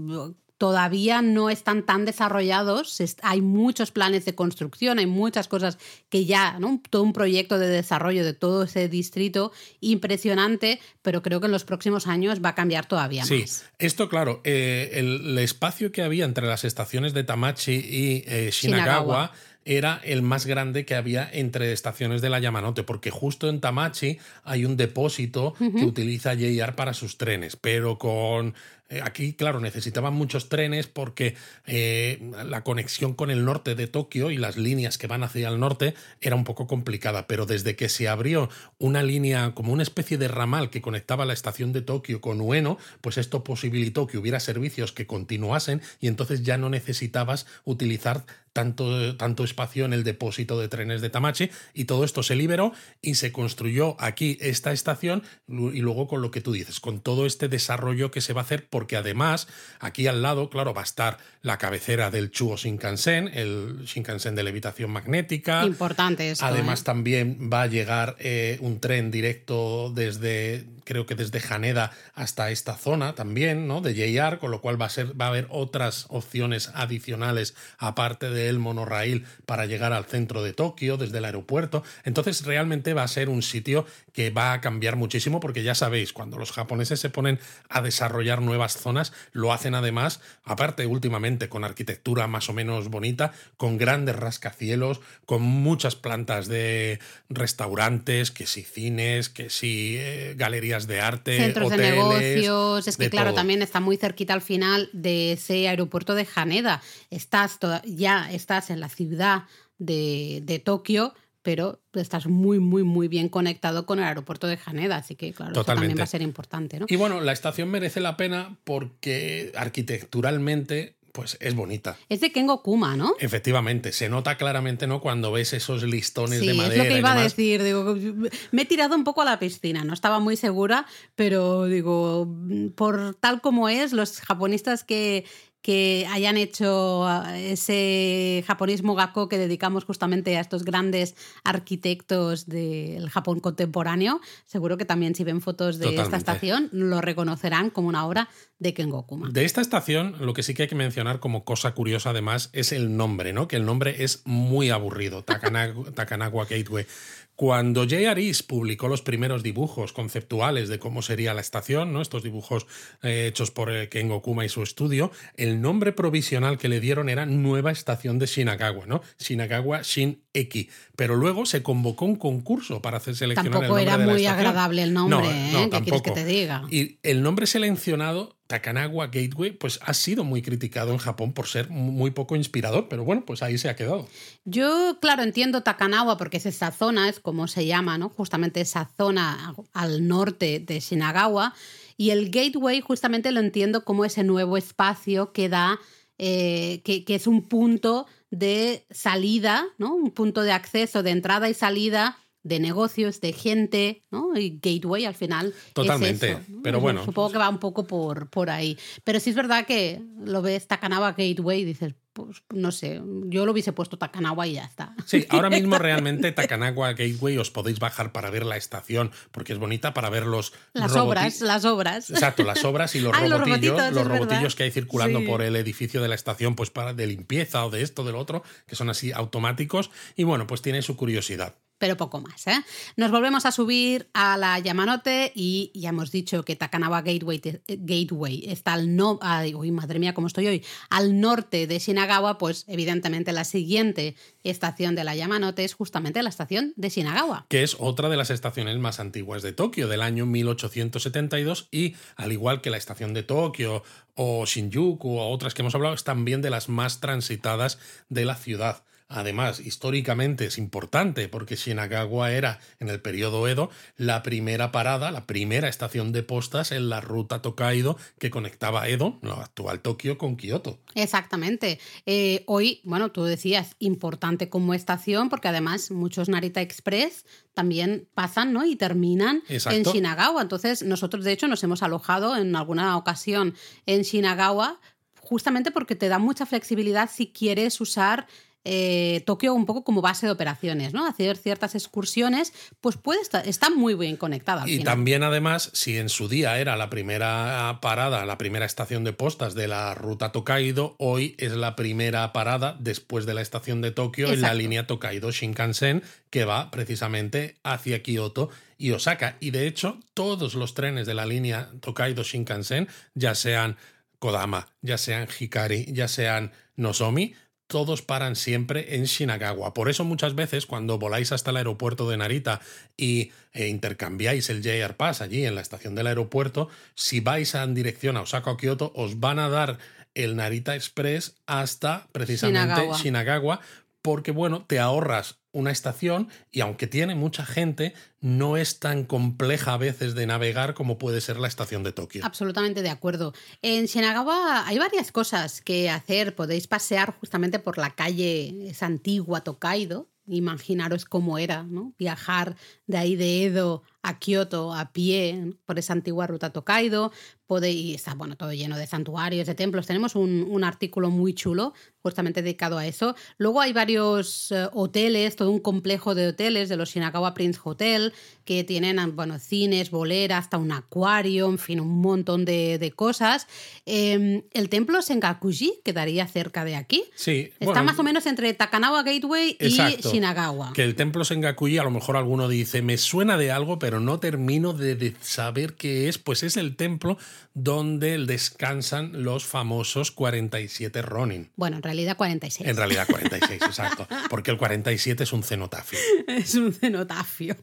Speaker 2: todavía no están tan desarrollados. Es- Hay muchos planes de construcción, hay muchas cosas que ya, ¿no? Todo un proyecto de desarrollo de todo ese distrito impresionante, pero creo que en los próximos años va a cambiar todavía
Speaker 1: Sí,
Speaker 2: más.
Speaker 1: esto claro, eh, el, el espacio que había entre las estaciones de Tamachi y eh, Shinagawa,
Speaker 2: Shinagawa.
Speaker 1: era el más grande que había entre estaciones de la Yamanote, porque justo en Tamachi hay un depósito que utiliza JR para sus trenes, pero con... eh, Aquí, claro, necesitaban muchos trenes porque eh, la conexión con el norte de Tokio y las líneas que van hacia el norte era un poco complicada, pero desde que se abrió una línea como una especie de ramal que conectaba la estación de Tokio con Ueno, pues esto posibilitó que hubiera servicios que continuasen y entonces ya no necesitabas utilizar tanto, tanto espacio en el depósito de trenes de Tamachi y todo esto se liberó y se construyó aquí esta estación y luego con lo que tú dices, con todo este desarrollo que se va a hacer, porque además aquí al lado, claro, va a estar la cabecera del Chuo Shinkansen, el Shinkansen de levitación magnética.
Speaker 2: Importante eso.
Speaker 1: Además
Speaker 2: ¿eh?
Speaker 1: también va a llegar eh, un tren directo desde creo que desde Haneda hasta esta zona también, ¿no? De JR, con lo cual va a, ser, va a haber otras opciones adicionales aparte del monorail para llegar al centro de Tokio desde el aeropuerto. Entonces realmente va a ser un sitio que va a cambiar muchísimo porque ya sabéis, cuando los japoneses se ponen a desarrollar nuevas zonas, lo hacen además, aparte últimamente con arquitectura más o menos bonita, con grandes rascacielos, con muchas plantas de restaurantes, que si cines, que si eh, galerías de arte,
Speaker 2: centros
Speaker 1: hoteles,
Speaker 2: de negocios. Es que, claro,
Speaker 1: todo.
Speaker 2: también está muy cerquita al final de ese aeropuerto de Haneda. Estás toda- ya estás en la ciudad de, de Tokio, pero estás muy, muy, muy bien conectado con el aeropuerto de Haneda. Así que, claro, eso también va a ser importante, ¿no?
Speaker 1: Y bueno, la estación merece la pena porque arquitecturalmente pues es bonita.
Speaker 2: Es de Kengo Kuma, ¿no?
Speaker 1: Efectivamente, se nota claramente, ¿no? Cuando ves esos listones
Speaker 2: Sí,
Speaker 1: de
Speaker 2: es
Speaker 1: madera
Speaker 2: lo que iba a decir. Digo, me he tirado un poco a la piscina, no estaba muy segura, pero digo, por tal como es, los japonistas que, que hayan hecho ah, ese japonismo gakko que dedicamos justamente a estos grandes arquitectos del Japón contemporáneo, seguro que también si ven fotos de esta estación lo reconocerán como una obra de Kengo Kuma.
Speaker 1: De esta estación, lo que sí que hay que mencionar como cosa curiosa además es el nombre, ¿no? Que el nombre es muy aburrido, Takanawa Gateway. Cuando J.R. East publicó los primeros dibujos conceptuales de cómo sería la estación, ¿no? estos dibujos eh, hechos por eh, Kengo Kuma y su estudio, el nombre provisional que le dieron era Nueva Estación de Shinagawa, ¿no? Shinagawa Shin Eki. Pero luego se convocó un concurso para hacer seleccionar
Speaker 2: Tampoco
Speaker 1: el nombre
Speaker 2: era
Speaker 1: de la
Speaker 2: muy
Speaker 1: estación.
Speaker 2: agradable el nombre,
Speaker 1: No,
Speaker 2: ¿eh?
Speaker 1: no,
Speaker 2: ¿Qué quieres que
Speaker 1: tampoco.
Speaker 2: te diga?
Speaker 1: Y el nombre seleccionado, Takanawa Gateway, pues ha sido muy criticado en Japón por ser muy poco inspirador, pero bueno, pues ahí se ha quedado.
Speaker 2: Yo, claro, entiendo Takanawa porque es esa zona, es como se llama, ¿no? Justamente esa zona al norte de Shinagawa. Y el gateway justamente lo entiendo como ese nuevo espacio que da, eh, que, que es un punto de salida, ¿no? Un punto de acceso, de entrada y salida de negocios, de gente, ¿no? Y gateway al final. es
Speaker 1: Totalmente,
Speaker 2: eso, ¿no?
Speaker 1: pero bueno.
Speaker 2: Supongo que va un poco por, por ahí. Pero sí es verdad que lo ves Takanawa Gateway y dices, pues no sé, yo lo hubiese puesto Takanawa y ya está.
Speaker 1: Sí, ahora mismo realmente Takanawa Gateway os podéis bajar para ver la estación, porque es bonita para ver los
Speaker 2: Las obras, las obras.
Speaker 1: Exacto, las obras y los
Speaker 2: Ah, los
Speaker 1: robotillos, los robotillos
Speaker 2: verdad.
Speaker 1: que hay circulando
Speaker 2: Sí.
Speaker 1: por el edificio de la estación, pues para de limpieza o de esto, del otro, que son así automáticos. Y bueno, pues tiene su curiosidad.
Speaker 2: Pero poco más. ¿eh? Nos volvemos a subir a la Yamanote y ya hemos dicho que Takanawa Gateway, te- eh, está al no, ay, uy, madre mía, cómo estoy hoy, al norte de Shinagawa, pues evidentemente la siguiente estación de la Yamanote es justamente la estación de Shinagawa.
Speaker 1: que es otra de las estaciones más antiguas de Tokio, del año 1872, y al igual que la estación de Tokio o Shinjuku o otras que hemos hablado, es también de las más transitadas de la ciudad. Además, históricamente es importante porque Shinagawa era, en el periodo Edo, la primera parada, la primera estación de postas en la ruta Tokaido que conectaba Edo, la actual Tokio, con Kioto.
Speaker 2: Exactamente. Eh, hoy, bueno, tú decías, importante como estación, porque además muchos Narita Express también pasan ¿no? y terminan
Speaker 1: Exacto.
Speaker 2: en Shinagawa. Entonces, nosotros de hecho nos hemos alojado en alguna ocasión en Shinagawa, justamente porque te da mucha flexibilidad si quieres usar eh, Tokio un poco como base de operaciones, ¿no? Hacer ciertas excursiones, pues puede estar, está muy bien conectada. Al
Speaker 1: Y
Speaker 2: final.
Speaker 1: también, además, si en su día era la primera parada, la primera estación de postas de la ruta Tokaido, hoy es la primera parada después de la estación de Tokio en la línea Tokaido Shinkansen, que va precisamente hacia Kioto y Osaka. Y de hecho, todos los trenes de la línea Tokaido Shinkansen, ya sean Kodama, ya sean Hikari, ya sean Nozomi, todos paran siempre en Shinagawa. Por eso muchas veces cuando voláis hasta el aeropuerto de Narita y eh, intercambiáis el JR Pass allí en la estación del aeropuerto, si vais en dirección a Osaka o Kyoto, os van a dar el Narita Express hasta precisamente
Speaker 2: Shinagawa.
Speaker 1: Shinagawa porque, bueno, te ahorras una estación y aunque tiene mucha gente, no es tan compleja a veces de navegar como puede ser la estación de Tokio.
Speaker 2: Absolutamente de acuerdo. En Shinagawa hay varias cosas que hacer. Podéis pasear justamente por la calle, esa antigua Tokaido. Imaginaros cómo era, ¿no? Viajar de ahí de Edo a Kioto a pie por esa antigua ruta Tokaido. Podéis, está bueno, todo lleno de santuarios, de templos. Tenemos un, un artículo muy chulo justamente dedicado a eso. Luego hay varios eh, hoteles, todo un complejo de hoteles de los Shinagawa Prince Hotel, que tienen bueno, cines, bolera, hasta un acuario, en fin, un montón de, de cosas. Eh, el templo Sengakuji quedaría cerca de aquí.
Speaker 1: Sí.
Speaker 2: Está
Speaker 1: bueno,
Speaker 2: más o menos entre Takanawa Gateway
Speaker 1: Exacto.
Speaker 2: y Shinagawa.
Speaker 1: Que el templo Sengakuji, a lo mejor alguno dice, me suena de algo, pero no termino de, saber qué es. Pues es el templo donde descansan los famosos 47 Ronin.
Speaker 2: Bueno, en realidad 46.
Speaker 1: En realidad 46, exacto. Porque el 47 es un cenotafio.
Speaker 2: Es un cenotafio.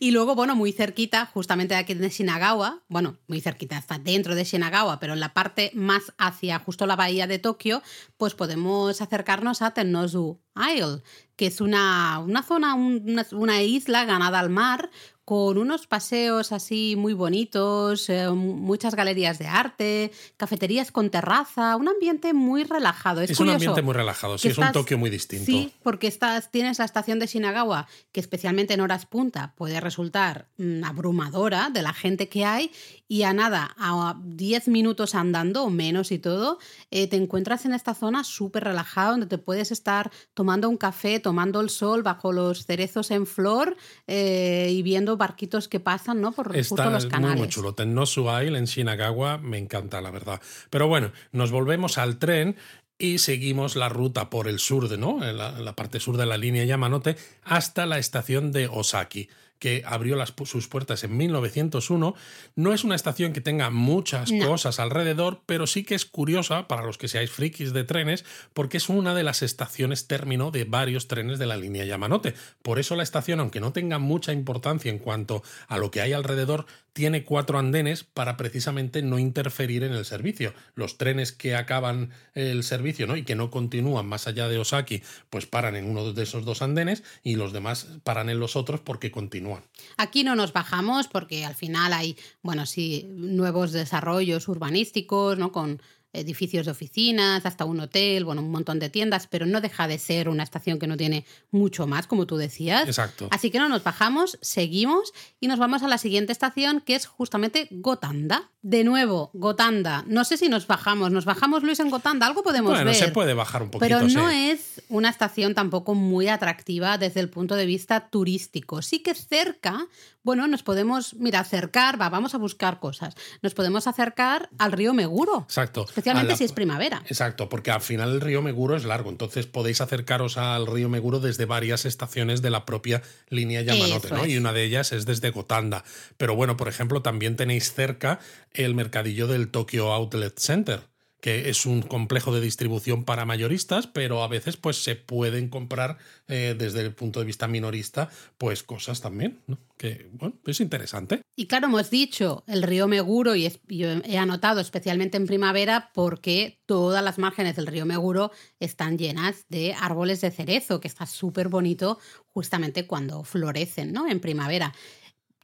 Speaker 2: y luego, bueno, muy cerquita, justamente de aquí de Shinagawa, bueno, muy cerquita, está dentro de Shinagawa, pero en la parte más hacia justo la bahía de Tokio, pues podemos acercarnos a Tennozu Isle, que es una, una zona, una, una isla ganada al mar con unos paseos así muy bonitos, eh, muchas galerías de arte, cafeterías con terraza, un ambiente muy relajado. Es,
Speaker 1: Es un ambiente muy relajado, sí, es un Tokio muy distinto.
Speaker 2: Sí, porque estás, tienes la estación de Shinagawa, que especialmente en horas punta puede resultar mm, abrumadora de la gente que hay, y a nada, a 10 minutos andando o menos y todo, eh, te encuentras en esta zona súper relajada, donde te puedes estar tomando un café, tomando el sol bajo los cerezos en flor eh, y viendo barquitos que pasan ¿no? por
Speaker 1: Está
Speaker 2: los
Speaker 1: muy,
Speaker 2: canales.
Speaker 1: muy chulo. Tennosu Isle en Shinagawa me encanta, la verdad. Pero bueno, nos volvemos al tren y seguimos la ruta por el sur, de, ¿no? En la, en la parte sur de la línea Yamanote hasta la estación de Osaki que abrió las, sus puertas en 1901. No es una estación que tenga muchas
Speaker 2: No.
Speaker 1: cosas alrededor, pero sí que es curiosa para los que seáis frikis de trenes, porque es una de las estaciones término de varios trenes de la línea Yamanote. Por eso la estación, aunque no tenga mucha importancia en cuanto a lo que hay alrededor, tiene cuatro andenes para precisamente no interferir en el servicio. Los trenes que acaban el servicio ¿no? y que no continúan más allá de Osaki, pues paran en uno de esos dos andenes y los demás paran en los otros porque continúan.
Speaker 2: Aquí no nos bajamos porque al final hay, bueno, sí, nuevos desarrollos urbanísticos, ¿no? Con edificios de oficinas, hasta un hotel, bueno, un montón de tiendas, pero no deja de ser una estación que no tiene mucho más, como tú decías.
Speaker 1: Exacto.
Speaker 2: Así que no nos bajamos, seguimos y nos vamos a la siguiente estación, que es justamente Gotanda. De nuevo, Gotanda. No sé si nos bajamos. ¿Nos bajamos, Luis, en Gotanda? Algo podemos
Speaker 1: Bueno,
Speaker 2: ver.
Speaker 1: se puede bajar un poquito.
Speaker 2: Pero no
Speaker 1: sí.
Speaker 2: es una estación tampoco muy atractiva desde el punto de vista turístico. Sí que cerca, bueno, nos podemos, mira, acercar, va, vamos a buscar cosas. Nos podemos acercar al río Meguro.
Speaker 1: Exacto.
Speaker 2: Especialmente
Speaker 1: la-
Speaker 2: si es primavera.
Speaker 1: Exacto, porque al final el río Meguro es largo, entonces podéis acercaros al río Meguro desde varias estaciones de la propia línea Yamanote,
Speaker 2: Eso
Speaker 1: ¿no?
Speaker 2: es.
Speaker 1: Y una de ellas es desde Gotanda. Pero bueno, por ejemplo, también tenéis cerca el mercadillo del Tokyo Outlet Center que es un complejo de distribución para mayoristas, pero a veces pues se pueden comprar eh, desde el punto de vista minorista pues cosas también, ¿no? Que bueno, es interesante.
Speaker 2: Y claro, hemos dicho el río Meguro y yo he anotado especialmente en primavera porque todas las márgenes del río Meguro están llenas de árboles de cerezo, que está súper bonito justamente cuando florecen, ¿no? En primavera.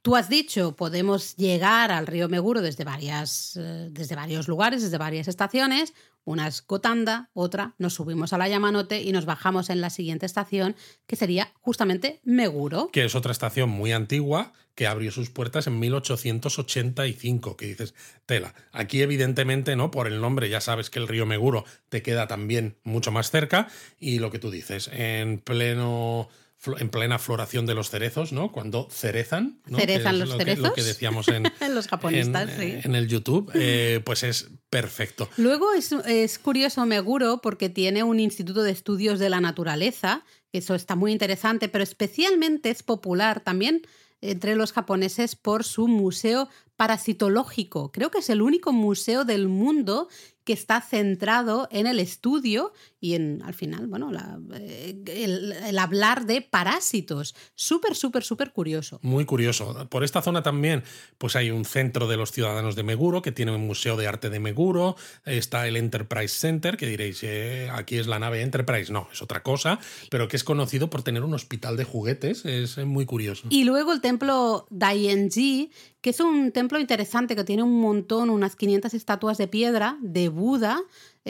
Speaker 2: Tú has dicho, podemos llegar al río Meguro desde, varias, eh, desde varios lugares, desde varias estaciones. Una es Gotanda, otra nos subimos a la Yamanote y nos bajamos en la siguiente estación, que sería justamente Meguro.
Speaker 1: que es otra estación muy antigua que abrió sus puertas en 1885, que dices, tela. Aquí evidentemente, ¿no? Por el nombre ya sabes que el río Meguro te queda también mucho más cerca y lo que tú dices, en pleno en plena floración de los cerezos, ¿no? Cuando cerezan, ¿no?
Speaker 2: ¿Cerezan
Speaker 1: Que
Speaker 2: los
Speaker 1: lo que-
Speaker 2: cerezos?
Speaker 1: lo que decíamos en,
Speaker 2: Los japonistas,
Speaker 1: en,
Speaker 2: sí.
Speaker 1: en el YouTube, eh, pues es perfecto.
Speaker 2: Luego es, es curioso Meguro porque tiene un instituto de estudios de la naturaleza, que eso está muy interesante, pero especialmente es popular también entre los japoneses por su museo parasitológico. Creo que es el único museo del mundo que está centrado en el estudio y en, al final, bueno, eh, el, hablar de parásitos. Súper, súper, súper curioso.
Speaker 1: Muy curioso. Por esta zona también, pues hay un centro de los ciudadanos de Meguro, que tiene un museo de arte de Meguro. Está el Enterprise Center, que diréis, eh, aquí es la nave Enterprise. No, es otra cosa, pero que es conocido por tener un hospital de juguetes. Es muy curioso.
Speaker 2: Y luego el templo Dayenji, que es un templo interesante que tiene un montón, unas 500 estatuas de piedra de Buda,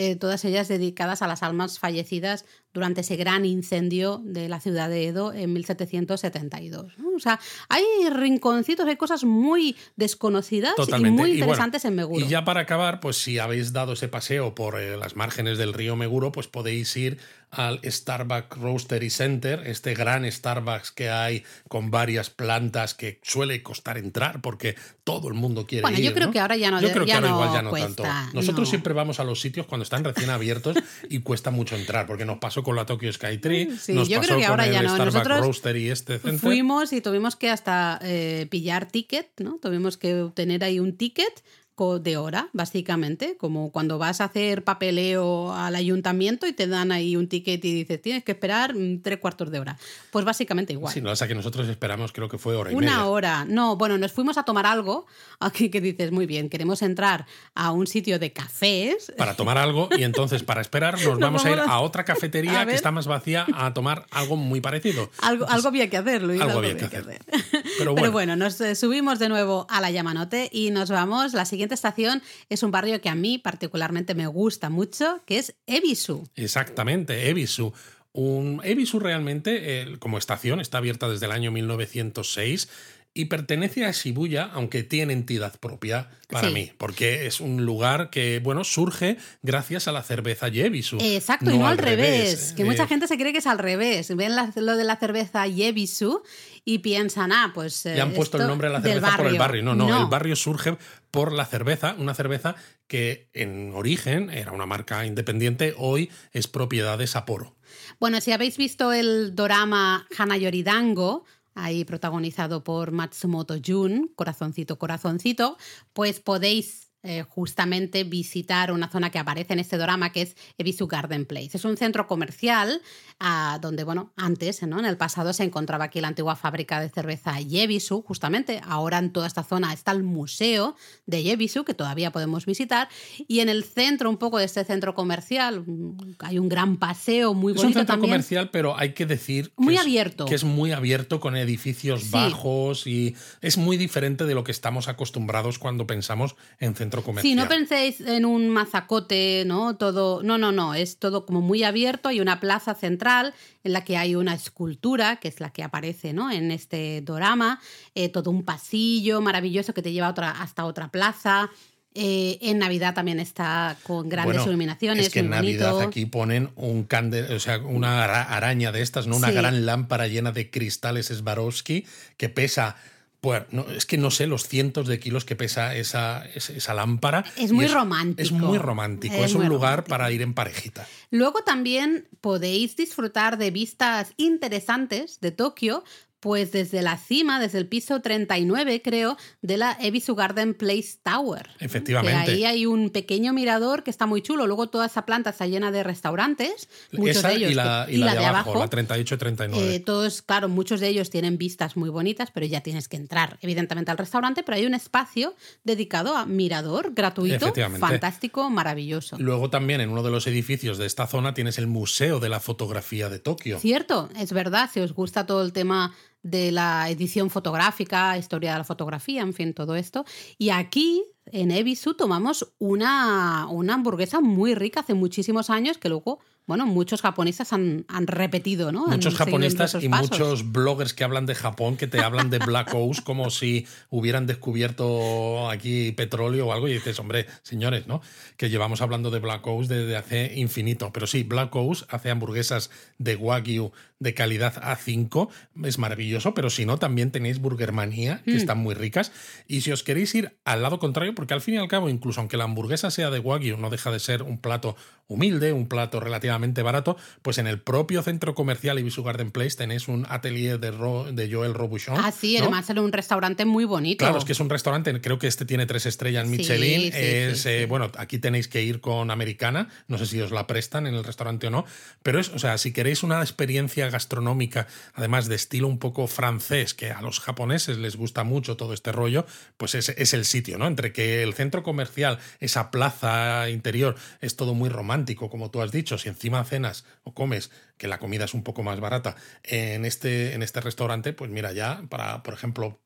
Speaker 2: eh, todas ellas dedicadas a las almas fallecidas durante ese gran incendio de la ciudad de Edo en 1772. O sea, hay rinconcitos, hay cosas muy desconocidas y muy interesantes en Meguro.
Speaker 1: Y ya para acabar, pues si habéis dado ese paseo por eh, las márgenes del río Meguro, pues podéis ir al Starbucks Roastery Center, este gran Starbucks que hay con varias plantas que suele costar entrar porque todo el mundo quiere
Speaker 2: bueno,
Speaker 1: ir.
Speaker 2: Yo creo que ahora ya no
Speaker 1: Yo creo que ahora igual
Speaker 2: ya
Speaker 1: no
Speaker 2: tanto.
Speaker 1: Nosotros siempre vamos a los sitios cuando están recién abiertos y cuesta mucho entrar, porque nos pasó con la Tokyo Skytree,
Speaker 2: sí,
Speaker 1: nos
Speaker 2: yo
Speaker 1: pasó
Speaker 2: creo que ahora
Speaker 1: con
Speaker 2: ya
Speaker 1: el
Speaker 2: no.
Speaker 1: Starbucks
Speaker 2: Nosotros
Speaker 1: Roastery este center.
Speaker 2: Fuimos y tuvimos que hasta eh, pillar ticket, ¿no? Tuvimos que obtener ahí un ticket de hora, básicamente, como cuando vas a hacer papeleo al ayuntamiento y te dan ahí un ticket y dices, tienes que esperar mm, tres cuartos de hora. Pues básicamente igual.
Speaker 1: Sí, no, sea que nosotros esperamos, creo que fue hora y
Speaker 2: Una
Speaker 1: media.
Speaker 2: hora. No, bueno, nos fuimos a tomar algo, aquí que dices, muy bien, queremos entrar a un sitio de cafés.
Speaker 1: Para tomar algo y entonces para esperar nos,
Speaker 2: Nos
Speaker 1: vamos a ir
Speaker 2: vamos a-
Speaker 1: a otra cafetería
Speaker 2: a
Speaker 1: que está más vacía a tomar algo muy parecido.
Speaker 2: Algo, algo había que hacer, Luis.
Speaker 1: Algo
Speaker 2: Algo,
Speaker 1: había que
Speaker 2: había
Speaker 1: hacer.
Speaker 2: Pero
Speaker 1: Pero
Speaker 2: bueno,
Speaker 1: bueno.
Speaker 2: nos eh, subimos de nuevo a la Yamanote y nos vamos. La siguiente estación es un barrio que a mí particularmente me gusta mucho, que es Ebisu.
Speaker 1: Exactamente, Ebisu. Un, Ebisu realmente, eh, como estación, está abierta desde el año 1906 y pertenece a Shibuya, aunque tiene entidad propia para
Speaker 2: Sí.
Speaker 1: mí, porque es un lugar que, bueno, surge gracias a la cerveza Yebisu.
Speaker 2: Exacto, y no al revés. Que mucha gente se cree que es al revés. Ven la- lo de la cerveza Yebisu y piensan, ah, pues. eh,
Speaker 1: Le han puesto el nombre a la cerveza por el barrio. No, no,
Speaker 2: No.
Speaker 1: el barrio surge por la cerveza, una cerveza que en origen era una marca independiente, hoy es propiedad de Sapporo.
Speaker 2: Bueno, si habéis visto el dorama Hanayori Dango, ahí protagonizado por Matsumoto Jun, Corazoncito, Corazoncito, pues podéis eh, justamente visitar una zona que aparece en este drama que es Ebisu Garden Place. Es un centro comercial ah, donde, bueno, antes, ¿no? en el pasado se encontraba aquí la antigua fábrica de cerveza Yebisu, justamente. Ahora en toda esta zona está el museo de Yebisu, que todavía podemos visitar. Y en el centro, un poco de este centro comercial, mm, hay un gran paseo muy
Speaker 1: Es un
Speaker 2: bonito
Speaker 1: centro
Speaker 2: también.
Speaker 1: comercial, pero hay que decir que
Speaker 2: Muy
Speaker 1: es-
Speaker 2: abierto.
Speaker 1: que es muy abierto con edificios
Speaker 2: Sí.
Speaker 1: bajos y es muy diferente de lo que estamos acostumbrados cuando pensamos en centro comercial.
Speaker 2: Sí, no penséis en un mazacote, ¿no? Todo, no, no, no, es todo como muy abierto. Hay una plaza central en la que hay una escultura, que es la que aparece, ¿no? En este dorama, eh, todo un pasillo maravilloso que te lleva otra, hasta otra plaza. Eh, en Navidad también está con grandes
Speaker 1: Bueno,
Speaker 2: iluminaciones,
Speaker 1: Es que en Navidad
Speaker 2: bonito.
Speaker 1: aquí ponen un cande, o sea, una ara- araña de estas, ¿no? Una
Speaker 2: Sí.
Speaker 1: gran lámpara llena de cristales Swarovski que pesa. Pues no, es que no sé los cientos de kilos que pesa esa, esa, esa lámpara.
Speaker 2: Es muy romántico.
Speaker 1: Es muy romántico.
Speaker 2: Es
Speaker 1: Es, un lugar
Speaker 2: romántico.
Speaker 1: para ir en parejita.
Speaker 2: Luego también podéis disfrutar de vistas interesantes de Tokio, pues desde la cima, desde el piso 39, creo, de la Ebisu Garden Place Tower.
Speaker 1: Efectivamente.
Speaker 2: Que ahí hay un pequeño mirador que está muy chulo. Luego toda esa planta está llena de restaurantes, muchos
Speaker 1: Esa
Speaker 2: de ellos.
Speaker 1: y la, y la de abajo, la 38-39.
Speaker 2: Eh, todos, claro, muchos de ellos tienen vistas muy bonitas, pero ya tienes que entrar, evidentemente, al restaurante, pero hay un espacio dedicado a mirador gratuito, fantástico, maravilloso.
Speaker 1: Luego también en uno de los edificios de esta zona tienes el Museo de la Fotografía de Tokio.
Speaker 2: Cierto, es verdad, si os gusta todo el tema de la edición fotográfica, historia de la fotografía, en fin, todo esto. Y aquí, en Ebisu, tomamos una, una hamburguesa muy rica hace muchísimos años que luego, bueno, muchos japoneses han, han repetido, ¿no?
Speaker 1: Muchos
Speaker 2: esos
Speaker 1: y
Speaker 2: pasos.
Speaker 1: muchos bloggers que hablan de Japón que te hablan de Black Ops como si hubieran descubierto aquí petróleo o algo y dices, hombre, señores, ¿no? Que llevamos hablando de Black Ops desde hace infinito. Pero sí, Black Ops hace hamburguesas de Wagyu de calidad A5, es maravilloso, pero si no, también tenéis Burgermanía, que
Speaker 2: Mm.
Speaker 1: están muy ricas. Y si os queréis ir al lado contrario, porque al fin y al cabo, incluso aunque la hamburguesa sea de Wagyu, no deja de ser un plato humilde, un plato relativamente barato, pues en el propio centro comercial Ibisu Garden Place tenéis un atelier de, de Joel Robuchon.
Speaker 2: Ah, sí, además era un restaurante muy bonito.
Speaker 1: Claro, es que es un restaurante, creo que este tiene tres estrellas Michelin. es, eh, bueno, aquí tenéis que ir con Americana, no sé si os la prestan en el restaurante o no, pero es, o sea, si queréis una experiencia gastronómica, además de estilo un poco francés, que a los japoneses les gusta mucho todo este rollo, pues es, es el sitio, ¿no? Entre que el centro comercial, esa plaza interior, es todo muy romántico como tú has dicho, si encima cenas o comes, que la comida es un poco más barata, en este, en este restaurante, pues mira, ya para, por ejemplo,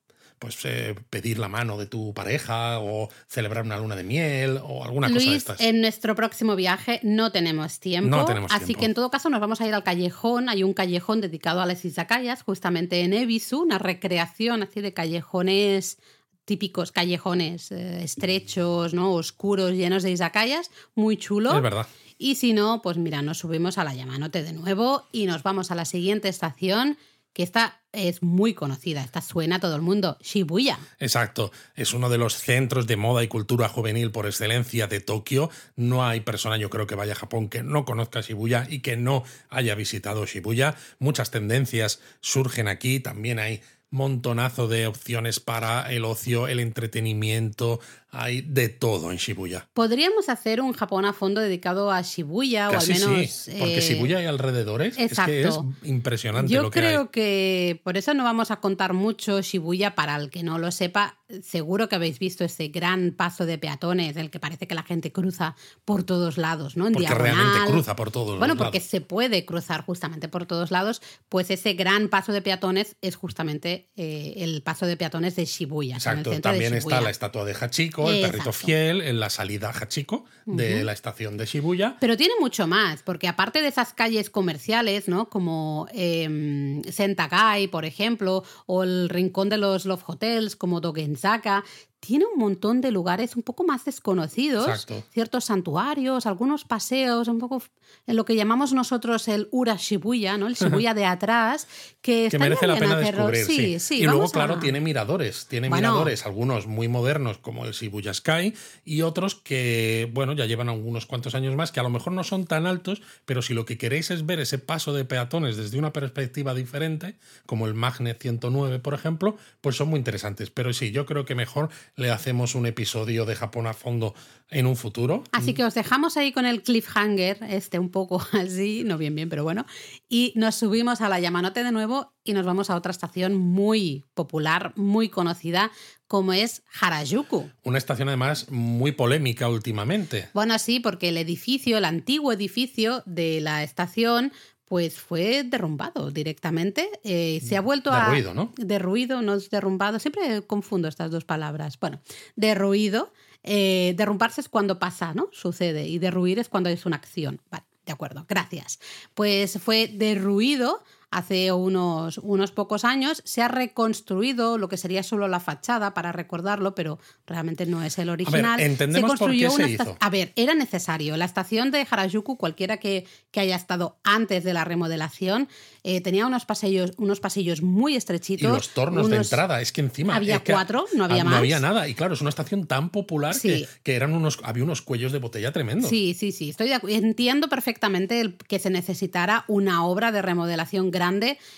Speaker 1: pues eh, pedir la mano de tu pareja o celebrar una luna de miel o alguna cosa de estas.
Speaker 2: En nuestro próximo viaje no tenemos tiempo.
Speaker 1: No tenemos
Speaker 2: así que en todo caso nos vamos a ir al callejón. Hay un callejón dedicado a las izakayas, justamente en Ebisu, una recreación así de callejones típicos callejones eh, estrechos, ¿no? oscuros, llenos de izakayas, muy chulo.
Speaker 1: Es verdad.
Speaker 2: Y si no, pues mira, nos subimos a la Yamanote de nuevo y nos vamos a la siguiente estación, que esta es muy conocida, esta suena a todo el mundo, Shibuya.
Speaker 1: Exacto, es uno de los centros de moda y cultura juvenil por excelencia de Tokio. No hay persona, yo creo, que vaya a Japón que no conozca Shibuya y que no haya visitado Shibuya. Muchas tendencias surgen aquí, también hay montonazo de opciones para el ocio, el entretenimiento, hay de todo en Shibuya.
Speaker 2: Podríamos hacer un Japón a fondo dedicado a Shibuya o al menos.
Speaker 1: Sí, porque eh, Shibuya hay alrededores. Es que es impresionante
Speaker 2: Yo
Speaker 1: lo que
Speaker 2: creo que por eso no vamos a contar mucho Shibuya. Para el que no lo sepa, seguro que habéis visto ese gran paso de peatones, del que parece que la gente cruza por todos lados, ¿no? En
Speaker 1: porque realmente cruza por todos
Speaker 2: Bueno, porque se puede cruzar justamente por todos lados. Pues ese gran paso de peatones es justamente eh, el paso de peatones de Shibuya.
Speaker 1: Exacto. También está la estatua de Hachiko el perrito fiel, en la salida Hachiko de la estación de Shibuya.
Speaker 2: Pero tiene mucho más, porque aparte de esas calles comerciales, ¿no? Como eh, Sentagai, por ejemplo, o el rincón de los Love Hotels, como Dogenzaka, tiene un montón de lugares un poco más desconocidos, ciertos santuarios, algunos paseos, un poco en lo que llamamos nosotros el Ura Shibuya, ¿no? el Shibuya de atrás, que,
Speaker 1: que merece la pena descubrir. Sí, sí. y luego, claro, tiene miradores, tiene miradores, algunos muy modernos como el Shibuya Sky y otros que, bueno, ya llevan algunos cuantos años más, que a lo mejor no son tan altos, pero si lo que queréis es ver ese paso de peatones desde una perspectiva diferente, como el Magnet 109, por ejemplo, pues son muy interesantes. Pero sí, yo creo que mejor le hacemos un episodio de Japón a fondo en un futuro.
Speaker 2: Así que os dejamos ahí con el cliffhanger, este un poco así, no bien bien, pero bueno, y nos subimos a la Yamanote de nuevo y nos vamos a otra estación muy popular, muy conocida, como es Harajuku.
Speaker 1: Una estación además muy polémica últimamente.
Speaker 2: Bueno, sí, porque el edificio, el antiguo edificio de la estación, pues fue derrumbado directamente. Eh, se ha vuelto
Speaker 1: a... Derruido, ¿no?
Speaker 2: Derruido, no es derrumbado. Siempre confundo estas dos palabras. Bueno, derruido. Eh, derrumbarse es cuando pasa, ¿no? Sucede. Y derruir es cuando es una acción. Vale, de acuerdo, gracias. Pues fue derruido hace unos, unos pocos años. Se ha reconstruido lo que sería solo la fachada para recordarlo, pero realmente no es el original.
Speaker 1: A ver, entendemos por qué se hizo.
Speaker 2: A ver, era necesario. La estación de Harajuku, cualquiera que, que haya estado antes de la remodelación, eh, tenía unos pasillos, unos pasillos muy estrechitos.
Speaker 1: Y los tornos de entrada, es que encima.
Speaker 2: Había cuatro, no había más.
Speaker 1: No había nada. Y claro, es una estación tan popular que, eran unos, había unos cuellos de botella tremendos.
Speaker 2: Sí, sí, sí. Estoy Entiendo perfectamente el, que se necesitara una obra de remodelación grande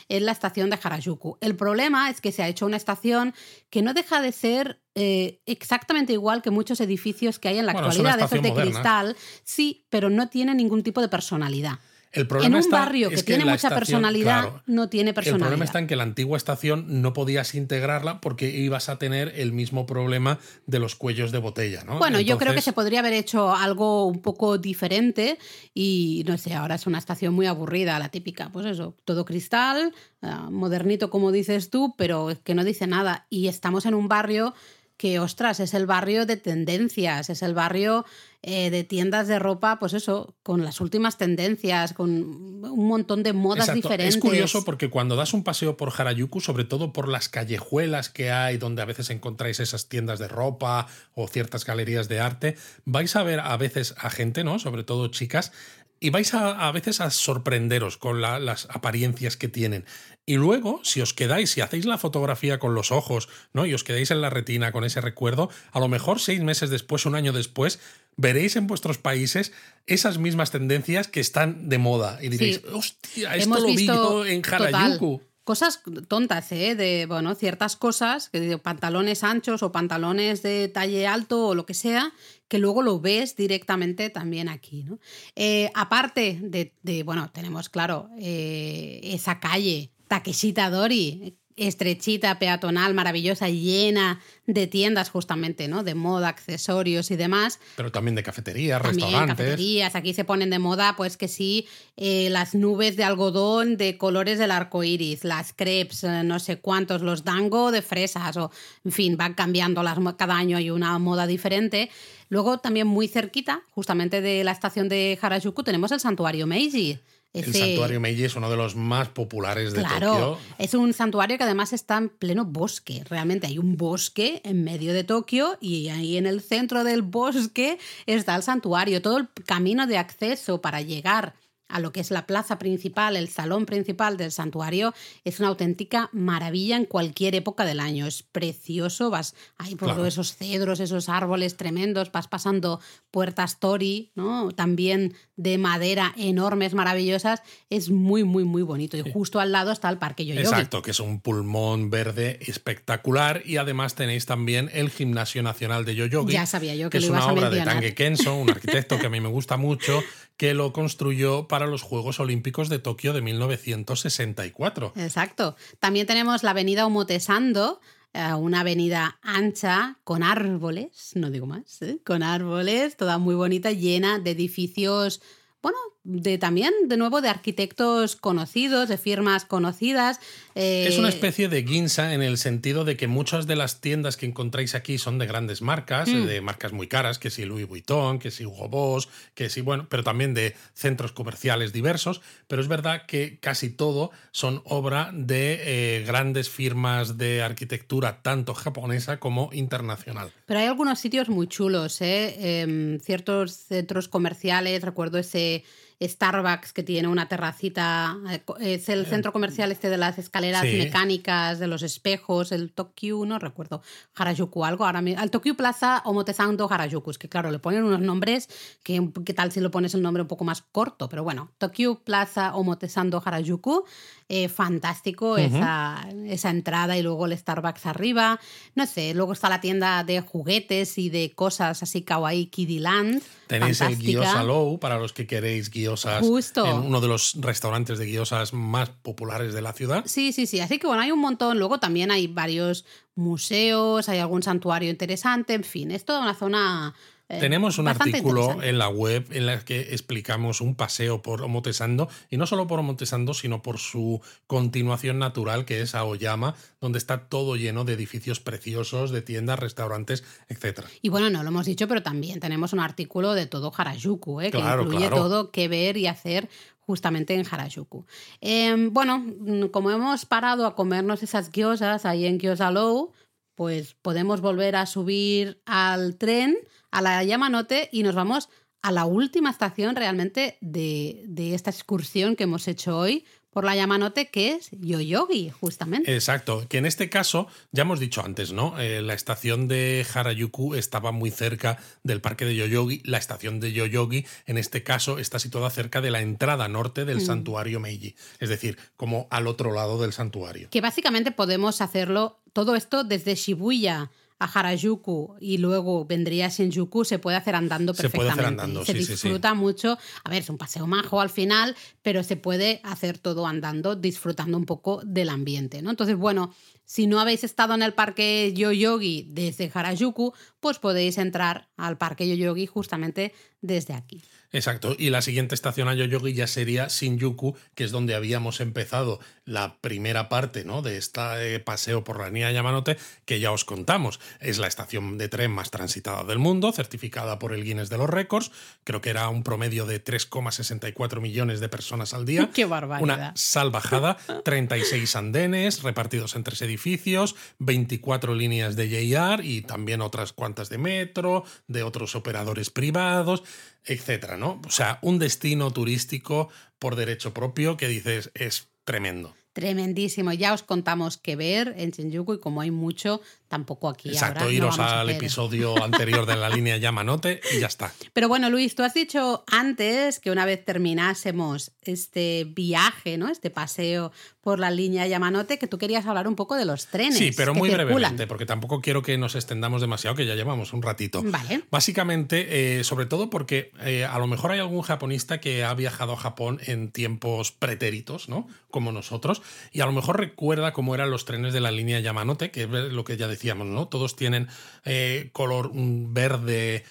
Speaker 2: en la estación de Harajuku. El problema es que se ha hecho una estación que no deja de ser eh, exactamente igual que muchos edificios que hay en la actualidad, de de cristal, sí, pero no tiene ningún tipo de personalidad.
Speaker 1: El problema
Speaker 2: en un barrio que, tiene mucha personalidad, no tiene personalidad.
Speaker 1: El problema está en que la antigua estación no podías integrarla porque ibas a tener el mismo problema de los cuellos de botella, ¿no?
Speaker 2: Bueno, yo creo que se podría haber hecho algo un poco diferente y no sé, ahora es una estación muy aburrida, la típica, pues eso, todo cristal, eh, modernito como dices tú, pero que no dice nada. Y estamos en un barrio que, ostras, es el barrio de tendencias, es el barrio eh, de tiendas de ropa, pues eso, con las últimas tendencias, con un montón de modas diferentes.
Speaker 1: Es curioso porque cuando das un paseo por Harajuku, sobre todo por las callejuelas que hay, donde a veces encontráis esas tiendas de ropa o ciertas galerías de arte, vais a ver a veces a gente, ¿no? Sobre todo chicas, y vais a, a veces a sorprenderos con la- las apariencias que tienen. Y luego, si os quedáis, si hacéis la fotografía con los ojos, ¿no? Y os quedáis en la retina con ese recuerdo, a lo mejor seis meses después, un año después, veréis en vuestros países esas mismas tendencias que están de moda. Y diréis,
Speaker 2: Sí.
Speaker 1: hostia, esto
Speaker 2: Hemos
Speaker 1: lo vi yo en
Speaker 2: total,
Speaker 1: Harajuku.
Speaker 2: Cosas tontas, ¿eh? De, bueno, ciertas cosas, que de pantalones anchos o pantalones de talle alto o lo que sea, que luego lo ves directamente también aquí, ¿no? Eh, aparte de, de, bueno, tenemos, claro, eh, esa calle, Takeshita Dori, estrechita, peatonal, maravillosa, llena de tiendas justamente, ¿no? De moda, accesorios y demás.
Speaker 1: Pero también de cafeterías,
Speaker 2: También
Speaker 1: restaurantes.
Speaker 2: cafeterías, aquí se ponen de moda, pues que sí, eh, las nubes de algodón de colores del arco iris, las crepes, eh, no sé cuántos, los dango de fresas, o en fin, van cambiando las, cada año hay una moda diferente. Luego, también muy cerquita, justamente de la estación de Harajuku, tenemos el santuario Meiji.
Speaker 1: El santuario Meiji es uno de los más populares de
Speaker 2: Claro,
Speaker 1: Tokio.
Speaker 2: es un santuario que además está en pleno bosque. Realmente hay un bosque en medio de Tokio y ahí en el centro del bosque está el santuario. Todo el camino de acceso para llegar a lo que es la plaza principal, el salón principal del santuario, es una auténtica maravilla en cualquier época del año. Es precioso, vas ahí por
Speaker 1: Claro.
Speaker 2: esos cedros, esos árboles tremendos, vas pasando puertas tori, ¿no? También de madera enormes, maravillosas. Es muy, muy, muy bonito. Y justo al lado está el Parque Yoyogi.
Speaker 1: Exacto, que es un pulmón verde espectacular y además tenéis también el Gimnasio Nacional de Yoyogi.
Speaker 2: Ya sabía yo que
Speaker 1: es
Speaker 2: lo
Speaker 1: una
Speaker 2: ibas a
Speaker 1: obra de. Tange Kenso, un arquitecto que a mí me gusta mucho, que lo construyó para los Juegos Olímpicos de Tokio de 1964.
Speaker 2: Exacto. También tenemos la avenida Omotesando, eh, una avenida ancha con árboles, no digo más, ¿eh? con árboles, toda muy bonita, llena de edificios, bueno, de también, de nuevo, de arquitectos conocidos, de firmas conocidas. eh,
Speaker 1: Es una especie de Ginza en el sentido de que muchas de las tiendas que encontráis aquí son de grandes marcas,
Speaker 2: Mm.
Speaker 1: de marcas muy caras, que si Louis Vuitton, que si Hugo Boss, que si, bueno, pero también de centros comerciales diversos. Pero es verdad que casi todo son obra de eh, grandes firmas de arquitectura, tanto japonesa como internacional.
Speaker 2: Pero hay algunos sitios muy chulos, ¿eh? Em, ciertos centros comerciales, recuerdo ese Starbucks que tiene una terracita, eh, es el centro comercial este de las escaleras
Speaker 1: Sí.
Speaker 2: mecánicas, de los espejos, el Tokyo, no recuerdo, Harajuku, algo ahora mismo, al Tokyo Plaza Omotesando Harajuku, es que claro, le ponen unos nombres que qué tal si lo pones el nombre un poco más corto, pero bueno, Tokyo Plaza Omotesando Harajuku, eh, fantástico esa, esa entrada y luego el Starbucks arriba, no sé, luego está la tienda de juguetes y de cosas así kawaii Kiddyland.
Speaker 1: Tenéis el. Gyoza Low para los que queréis guiosas
Speaker 2: Justo.
Speaker 1: en uno de los restaurantes de guiosas más populares de la ciudad.
Speaker 2: Sí, sí, sí. Así que bueno, hay un montón. Luego también hay varios museos, hay algún santuario interesante, en fin, es toda una zona. Eh,
Speaker 1: Tenemos un artículo en la web en el que explicamos un paseo por Omotesando, y no solo por Omotesando, sino por su continuación natural, que es Aoyama, donde está todo lleno de edificios preciosos, de tiendas, restaurantes, etc.
Speaker 2: Y bueno, no lo hemos dicho, pero también tenemos un artículo de todo Harajuku, ¿eh? que incluye
Speaker 1: claro.
Speaker 2: todo qué ver y hacer justamente en Harajuku. Eh, bueno, como hemos parado a comernos esas gyozas ahí en Gyoza Low, pues podemos volver a subir al tren, a la Yamanote, y nos vamos a la última estación realmente de, de esta excursión que hemos hecho hoy por la Yamanote, que es Yoyogi, justamente.
Speaker 1: Exacto, que en este caso, ya hemos dicho antes, ¿no? Eh, la estación de Harajuku estaba muy cerca del parque de Yoyogi. La estación de Yoyogi, en este caso, está situada cerca de la entrada norte del santuario Meiji, es decir, como al otro lado del santuario.
Speaker 2: Que básicamente podemos hacerlo todo esto desde Shibuya a Harajuku y luego vendría a Shinjuku, se puede hacer andando
Speaker 1: Se puede hacer
Speaker 2: perfectamente.
Speaker 1: andando,
Speaker 2: se
Speaker 1: sí, sí, sí.
Speaker 2: disfruta mucho. A ver, es un paseo majo al final, pero se puede hacer todo andando, disfrutando un poco del ambiente, ¿no? Entonces, bueno, si no habéis estado en el parque Yoyogi desde Harajuku, pues podéis entrar al parque Yoyogi justamente desde aquí.
Speaker 1: Exacto, y la siguiente estación a Yoyogi ya sería Shinjuku, que es donde habíamos empezado la primera parte ¿no? de este paseo por la línea Yamanote, que ya os contamos. Es la estación de tren más transitada del mundo, certificada por el Guinness de los Récords. Creo que era un promedio de 3,64 millones de personas al día.
Speaker 2: ¡Qué barbaridad!
Speaker 1: Una salvajada, 36 andenes repartidos en tres edificios, 24 líneas de JR y también otras cuantas de metro, de otros operadores privados. etcétera, ¿no? O sea, un destino turístico por derecho propio que dices es tremendo.
Speaker 2: Tremendísimo. Ya os contamos qué ver en Shinjuku y como hay mucho, tampoco aquí.
Speaker 1: Exacto,
Speaker 2: ahora
Speaker 1: iros al episodio anterior de la línea Yamanote y ya está.
Speaker 2: Pero bueno, Luis, tú has dicho antes que una vez terminásemos este viaje, ¿no? Este paseo por la línea Yamanote, que tú querías hablar un poco de los trenes.
Speaker 1: Sí, pero
Speaker 2: que
Speaker 1: muy
Speaker 2: circulan.
Speaker 1: brevemente, porque tampoco quiero que nos extendamos demasiado, que ya llevamos un ratito.
Speaker 2: Vale.
Speaker 1: Básicamente, eh, sobre todo porque eh, a lo mejor hay algún japonista que ha viajado a Japón en tiempos pretéritos, ¿no? Como nosotros, y a lo mejor recuerda cómo eran los trenes de la línea Yamanote, que es lo que ya decíamos, ¿no? Todos tienen eh, color verde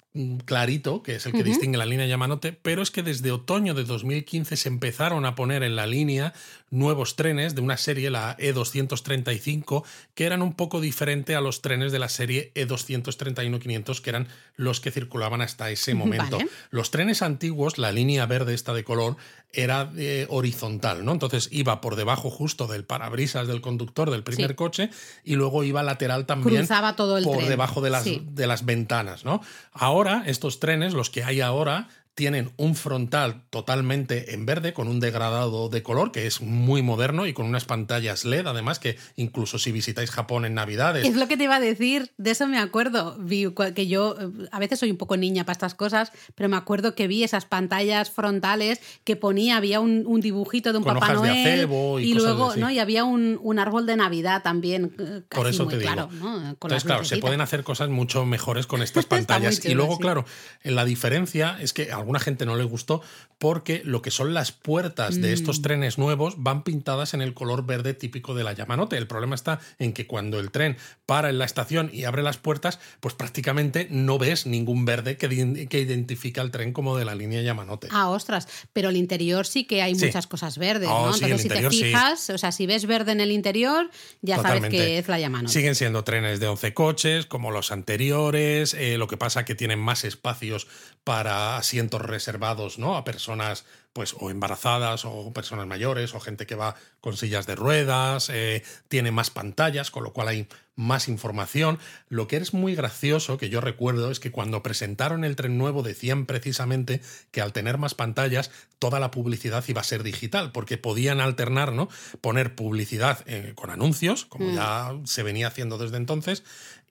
Speaker 1: clarito, que es el que distingue la línea Yamanote, pero es que desde otoño de 2015 se empezaron a poner en la línea nuevos trenes de una serie, la E235, que eran un poco diferente a los trenes de la serie E E231-500, que eran los que circulaban hasta ese momento.
Speaker 2: Vale.
Speaker 1: Los trenes antiguos, la línea verde esta de color, era eh, horizontal, ¿no? Entonces iba por debajo justo del parabrisas del conductor del primer
Speaker 2: Sí.
Speaker 1: coche y luego iba lateral también
Speaker 2: Cruzaba todo el
Speaker 1: por
Speaker 2: tren.
Speaker 1: debajo de las,
Speaker 2: Sí.
Speaker 1: de las ventanas, ¿no? Ahora, estos trenes, los que hay ahora, tienen un frontal totalmente en verde con un degradado de color que es muy moderno y con unas pantallas LED, además que incluso si visitáis Japón en Navidades,
Speaker 2: Es lo que te iba a decir, de eso me acuerdo. Vi que yo eh, a veces soy un poco niña para estas cosas, pero me acuerdo que vi esas pantallas frontales que ponía, había un, un dibujito de un
Speaker 1: Con
Speaker 2: Papá
Speaker 1: hojas de
Speaker 2: Noel
Speaker 1: acebo y cosas
Speaker 2: luego,
Speaker 1: así.
Speaker 2: ¿no? Y había un, un árbol de Navidad también, eh, casi
Speaker 1: Por eso
Speaker 2: muy
Speaker 1: te digo.
Speaker 2: claro, ¿no? Con
Speaker 1: Entonces, claro, se pueden hacer cosas mucho mejores con estas pantallas. y luego,
Speaker 2: sí.
Speaker 1: claro, la diferencia es que alguna gente no le gustó porque lo que son las puertas de estos
Speaker 2: Mm.
Speaker 1: trenes nuevos van pintadas en el color verde típico de la Yamanote. El problema está en que cuando el tren para en la estación y abre las puertas, pues prácticamente no ves ningún verde que, que identifica el tren como de la línea Yamanote.
Speaker 2: Ah, ostras, pero el interior sí que hay
Speaker 1: Sí.
Speaker 2: muchas cosas verdes,
Speaker 1: Oh,
Speaker 2: ¿no?
Speaker 1: sí,
Speaker 2: Entonces, si
Speaker 1: interior
Speaker 2: te
Speaker 1: sí.
Speaker 2: fijas, o sea, si ves verde en el interior, ya sabes que es la Yamanote.
Speaker 1: Siguen siendo trenes de 11 coches, como los anteriores. eh, lo que pasa que tienen más espacios para asientos reservados, ¿no? A personas, pues, o embarazadas, o personas mayores, o gente que va con sillas de ruedas. eh, tiene más pantallas, con lo cual hay más información. Lo que es muy gracioso, que yo recuerdo, es que cuando presentaron el tren nuevo decían precisamente que al tener más pantallas, toda la publicidad iba a ser digital, porque podían alternar, ¿no? Poner publicidad eh, con anuncios, como
Speaker 2: Mm.
Speaker 1: ya se venía haciendo desde entonces,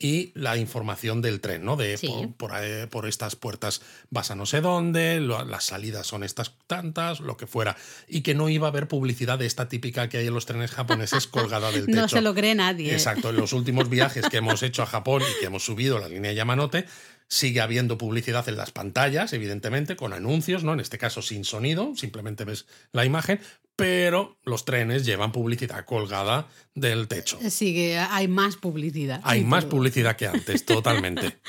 Speaker 1: y la información del tren, ¿no? De
Speaker 2: Sí.
Speaker 1: por, por, eh, por estas puertas vas a no sé dónde, lo- las salidas son estas tantas, lo que fuera. Y que no iba a haber publicidad de esta típica que hay en los trenes japoneses colgada del techo.
Speaker 2: No se lo cree nadie.
Speaker 1: Exacto, en los últimos viajes que hemos hecho a Japón y que hemos subido la línea Yamanote, sigue habiendo publicidad en las pantallas, evidentemente, con anuncios, ¿no? En este caso sin sonido, simplemente ves la imagen, pero los trenes llevan publicidad colgada del techo.
Speaker 2: Sí, que hay más publicidad.
Speaker 1: Hay más
Speaker 2: todo.
Speaker 1: publicidad que antes, totalmente.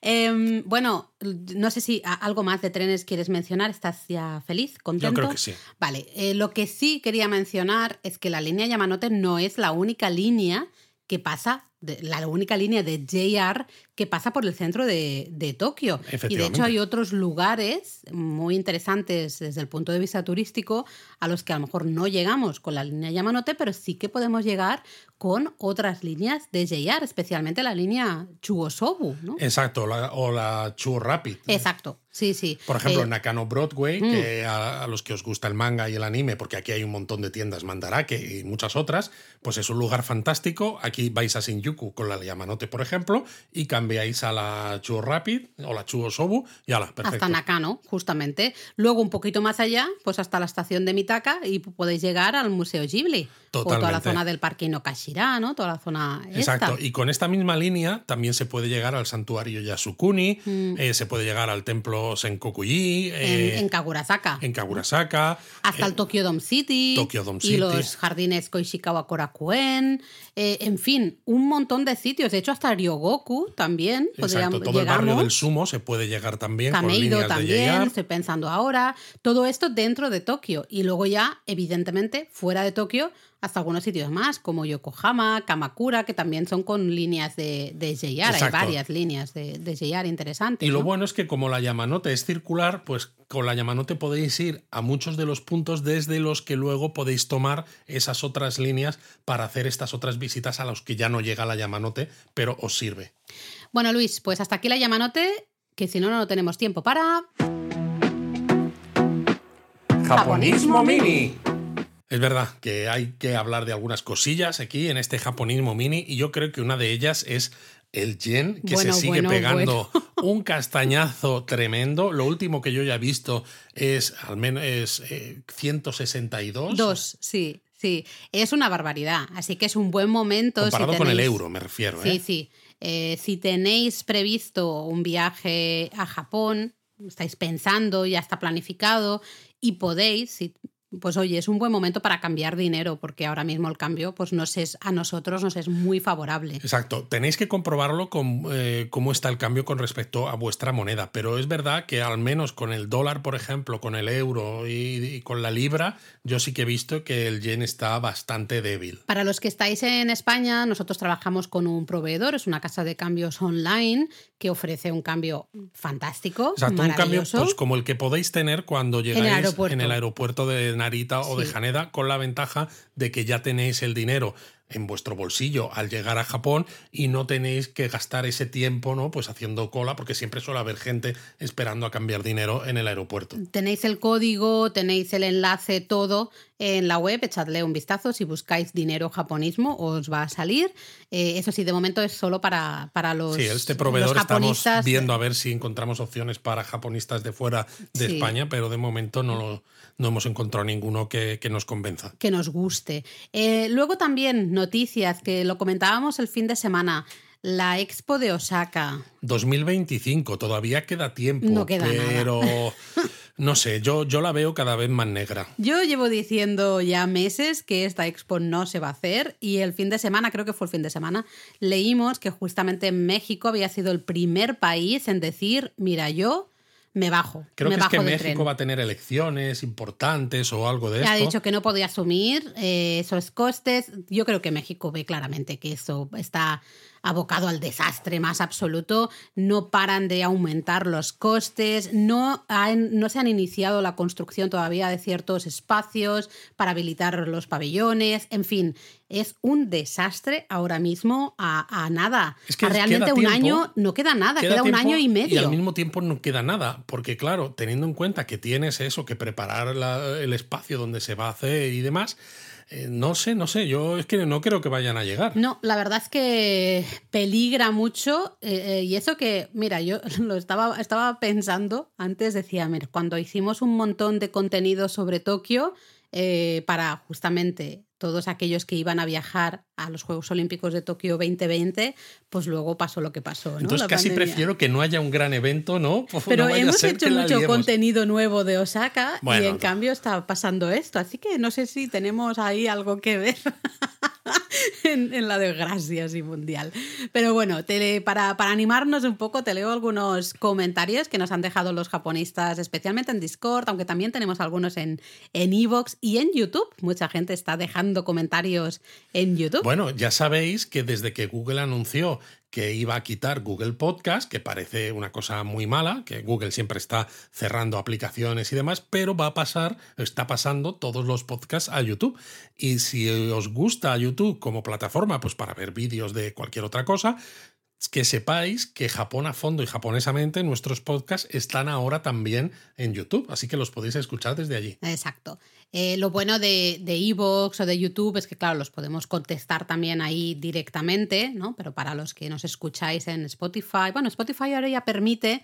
Speaker 2: Em, bueno, no sé si algo más de trenes quieres mencionar. ¿Estás ya feliz? ¿Contento?
Speaker 1: creo que sí.
Speaker 2: Vale, eh, lo que sí quería mencionar es que la línea Yamanote no es la única línea que pasa, de- la única línea de JR que pasa por el centro de, de Tokio. Y de hecho hay otros lugares muy interesantes desde el punto de vista turístico a los que a lo mejor no llegamos con la línea Yamanote, pero sí que podemos llegar con otras líneas de JR, especialmente la línea Chugosobu, ¿no?
Speaker 1: Exacto, la- o la Chuo Rapid.
Speaker 2: Exacto, sí, sí.
Speaker 1: Por ejemplo,
Speaker 2: Eh, mm.
Speaker 1: Nakano Broadway, que a, a los que os gusta el manga y el anime, porque aquí hay un montón de tiendas Mandarake y muchas otras, pues es un lugar fantástico. Aquí vais a Shinjuku con la Yamanote, por ejemplo, y cambiáis a la Chuo Rapid o la Chuo Sobu y ala, perfecto.
Speaker 2: hasta Nakano, justamente. Luego, un poquito más allá, pues hasta la estación de Mitaka y podéis llegar al Museo Ghibli. O toda la zona del Parque Inokashira, ¿no? Toda la zona
Speaker 1: Exacto,
Speaker 2: esta.
Speaker 1: y con esta misma línea también se puede llegar al santuario Yasukuni,
Speaker 2: Mm.
Speaker 1: eh, se puede llegar al templo Senkokuji,
Speaker 2: En,
Speaker 1: eh,
Speaker 2: en Kagurazaka.
Speaker 1: en Kaburasaka,
Speaker 2: hasta
Speaker 1: eh,
Speaker 2: el Tokyo Dome City.
Speaker 1: Tokyo Dome
Speaker 2: Y
Speaker 1: City.
Speaker 2: los jardines Koishikawa Korakuen. eh, en fin, un montón de sitios. De hecho, hasta Ryogoku también.
Speaker 1: Exacto,
Speaker 2: podríamos-
Speaker 1: todo el barrio del Sumo se puede llegar también
Speaker 2: Kameido
Speaker 1: de
Speaker 2: también,
Speaker 1: JR.
Speaker 2: estoy pensando ahora. Todo esto dentro de Tokio. Y luego ya, evidentemente, fuera de Tokio, hasta algunos sitios más, como Yokohama, Kamakura, que también son con líneas de, de JR. Hay varias líneas de, de JR interesantes.
Speaker 1: Y lo
Speaker 2: ¿no?
Speaker 1: bueno es que como la Yamanote es circular, pues con la Yamanote podéis ir a muchos de los puntos desde los que luego podéis tomar esas otras líneas para hacer estas otras visitas a los que ya no llega la Yamanote, pero os sirve.
Speaker 2: Bueno, Luis, pues hasta aquí la Yamanote, que si no, no tenemos tiempo para...
Speaker 1: Japonismo Mini. Es verdad que hay que hablar de algunas cosillas aquí en este japonismo mini y yo creo que una de ellas es el yen que se sigue pegando un castañazo tremendo. Lo último que yo ya he visto es al menos es, 162.
Speaker 2: Eh, Dos, sí. Sí, es una barbaridad, así que es un buen momento.
Speaker 1: Comparado con el euro, me refiero.
Speaker 2: Sí, ¿eh? sí. Eh, si tenéis previsto un viaje a Japón, estáis pensando, ya está planificado y podéis, si pues oye, es un buen momento para cambiar dinero, porque ahora mismo el cambio pues nos es, a nosotros nos es muy favorable.
Speaker 1: Exacto, tenéis que comprobarlo con eh, cómo está el cambio con respecto a vuestra moneda, pero es verdad que al menos con el dólar, por ejemplo, con el euro y, con la libra, yo sí que he visto que el yen está bastante débil.
Speaker 2: Para los que estáis en España, nosotros trabajamos con un proveedor, es una casa de cambios online que ofrece un cambio fantástico. Exacto, un cambio
Speaker 1: pues, como el que podéis tener cuando llegáis en el aeropuerto de Narita o de Haneda, con la ventaja de que ya tenéis el dinero en vuestro bolsillo al llegar a Japón y no tenéis que gastar ese tiempo, ¿no? Pues haciendo cola, porque siempre suele haber gente esperando a cambiar dinero en el aeropuerto.
Speaker 2: Tenéis el código, tenéis el enlace, todo en la web, echadle un vistazo. Si buscáis dinero japonismo, os va a salir. Eh, eso sí, de momento es solo para, para los.
Speaker 1: Sí, este proveedor estamos viendo a ver si encontramos opciones para japonistas de fuera de España, pero de momento no, no hemos encontrado ninguno que, nos convenza.
Speaker 2: Que nos guste. Eh, luego también noticias que lo comentábamos el fin de semana. La Expo de Osaka.
Speaker 1: 2025, todavía queda tiempo.
Speaker 2: No queda
Speaker 1: pero... No sé, yo, yo la veo cada vez más negra.
Speaker 2: Yo llevo diciendo ya meses que esta expo no se va a hacer y el fin de semana, creo que fue el fin de semana, leímos que justamente México había sido el primer país en decir, mira, yo me bajo.
Speaker 1: Creo
Speaker 2: que
Speaker 1: es que México va a tener elecciones importantes o algo de eso.
Speaker 2: Ha dicho que no podía asumir eh, esos costes. Yo creo que México ve claramente que eso está abocado al desastre más absoluto, no paran de aumentar los costes, no, no se han iniciado la construcción todavía de ciertos espacios para habilitar los pabellones, en fin, es un desastre ahora mismo a, nada. Es que realmente un año no queda nada, queda, un año y medio.
Speaker 1: Y al mismo tiempo no queda nada, porque claro, teniendo en cuenta que tienes eso, que preparar el espacio donde se va a hacer y demás, eh, no sé, no sé, yo es que no creo que vayan a llegar.
Speaker 2: No, la verdad es que peligra mucho eh, eh, y eso que, mira, yo lo estaba, estaba pensando antes, decía, mira, cuando hicimos un montón de contenido sobre Tokio para justamente todos aquellos que iban a viajar a los Juegos Olímpicos de Tokio 2020, pues luego pasó lo que pasó.
Speaker 1: Entonces casi prefiero que no haya un gran evento, ¿no?
Speaker 2: Pero hemos hecho mucho contenido nuevo de Osaka y en cambio está pasando esto, así que no sé si tenemos ahí algo que ver. en, la desgracia así mundial. Pero bueno, para, para, animarnos un poco, te leo algunos comentarios que nos han dejado los japonistas, especialmente en Discord, aunque también tenemos algunos en Evox y en YouTube. Mucha gente está dejando comentarios en YouTube.
Speaker 1: Bueno, ya sabéis que desde que Google anunció que iba a quitar Google Podcast, que parece una cosa muy mala, que Google siempre está cerrando aplicaciones y demás, pero va a pasar, está pasando todos los podcasts a YouTube. Y si os gusta YouTube como plataforma, pues para ver vídeos de cualquier otra cosa, que sepáis que Japón a fondo y japonesamente nuestros podcasts están ahora también en YouTube, así que los podéis escuchar desde allí.
Speaker 2: Exacto. Eh, lo bueno de Evox o de YouTube es que, claro, los podemos contestar también ahí directamente, ¿no? Pero para los que nos escucháis en Spotify, bueno, Spotify ahora ya permite,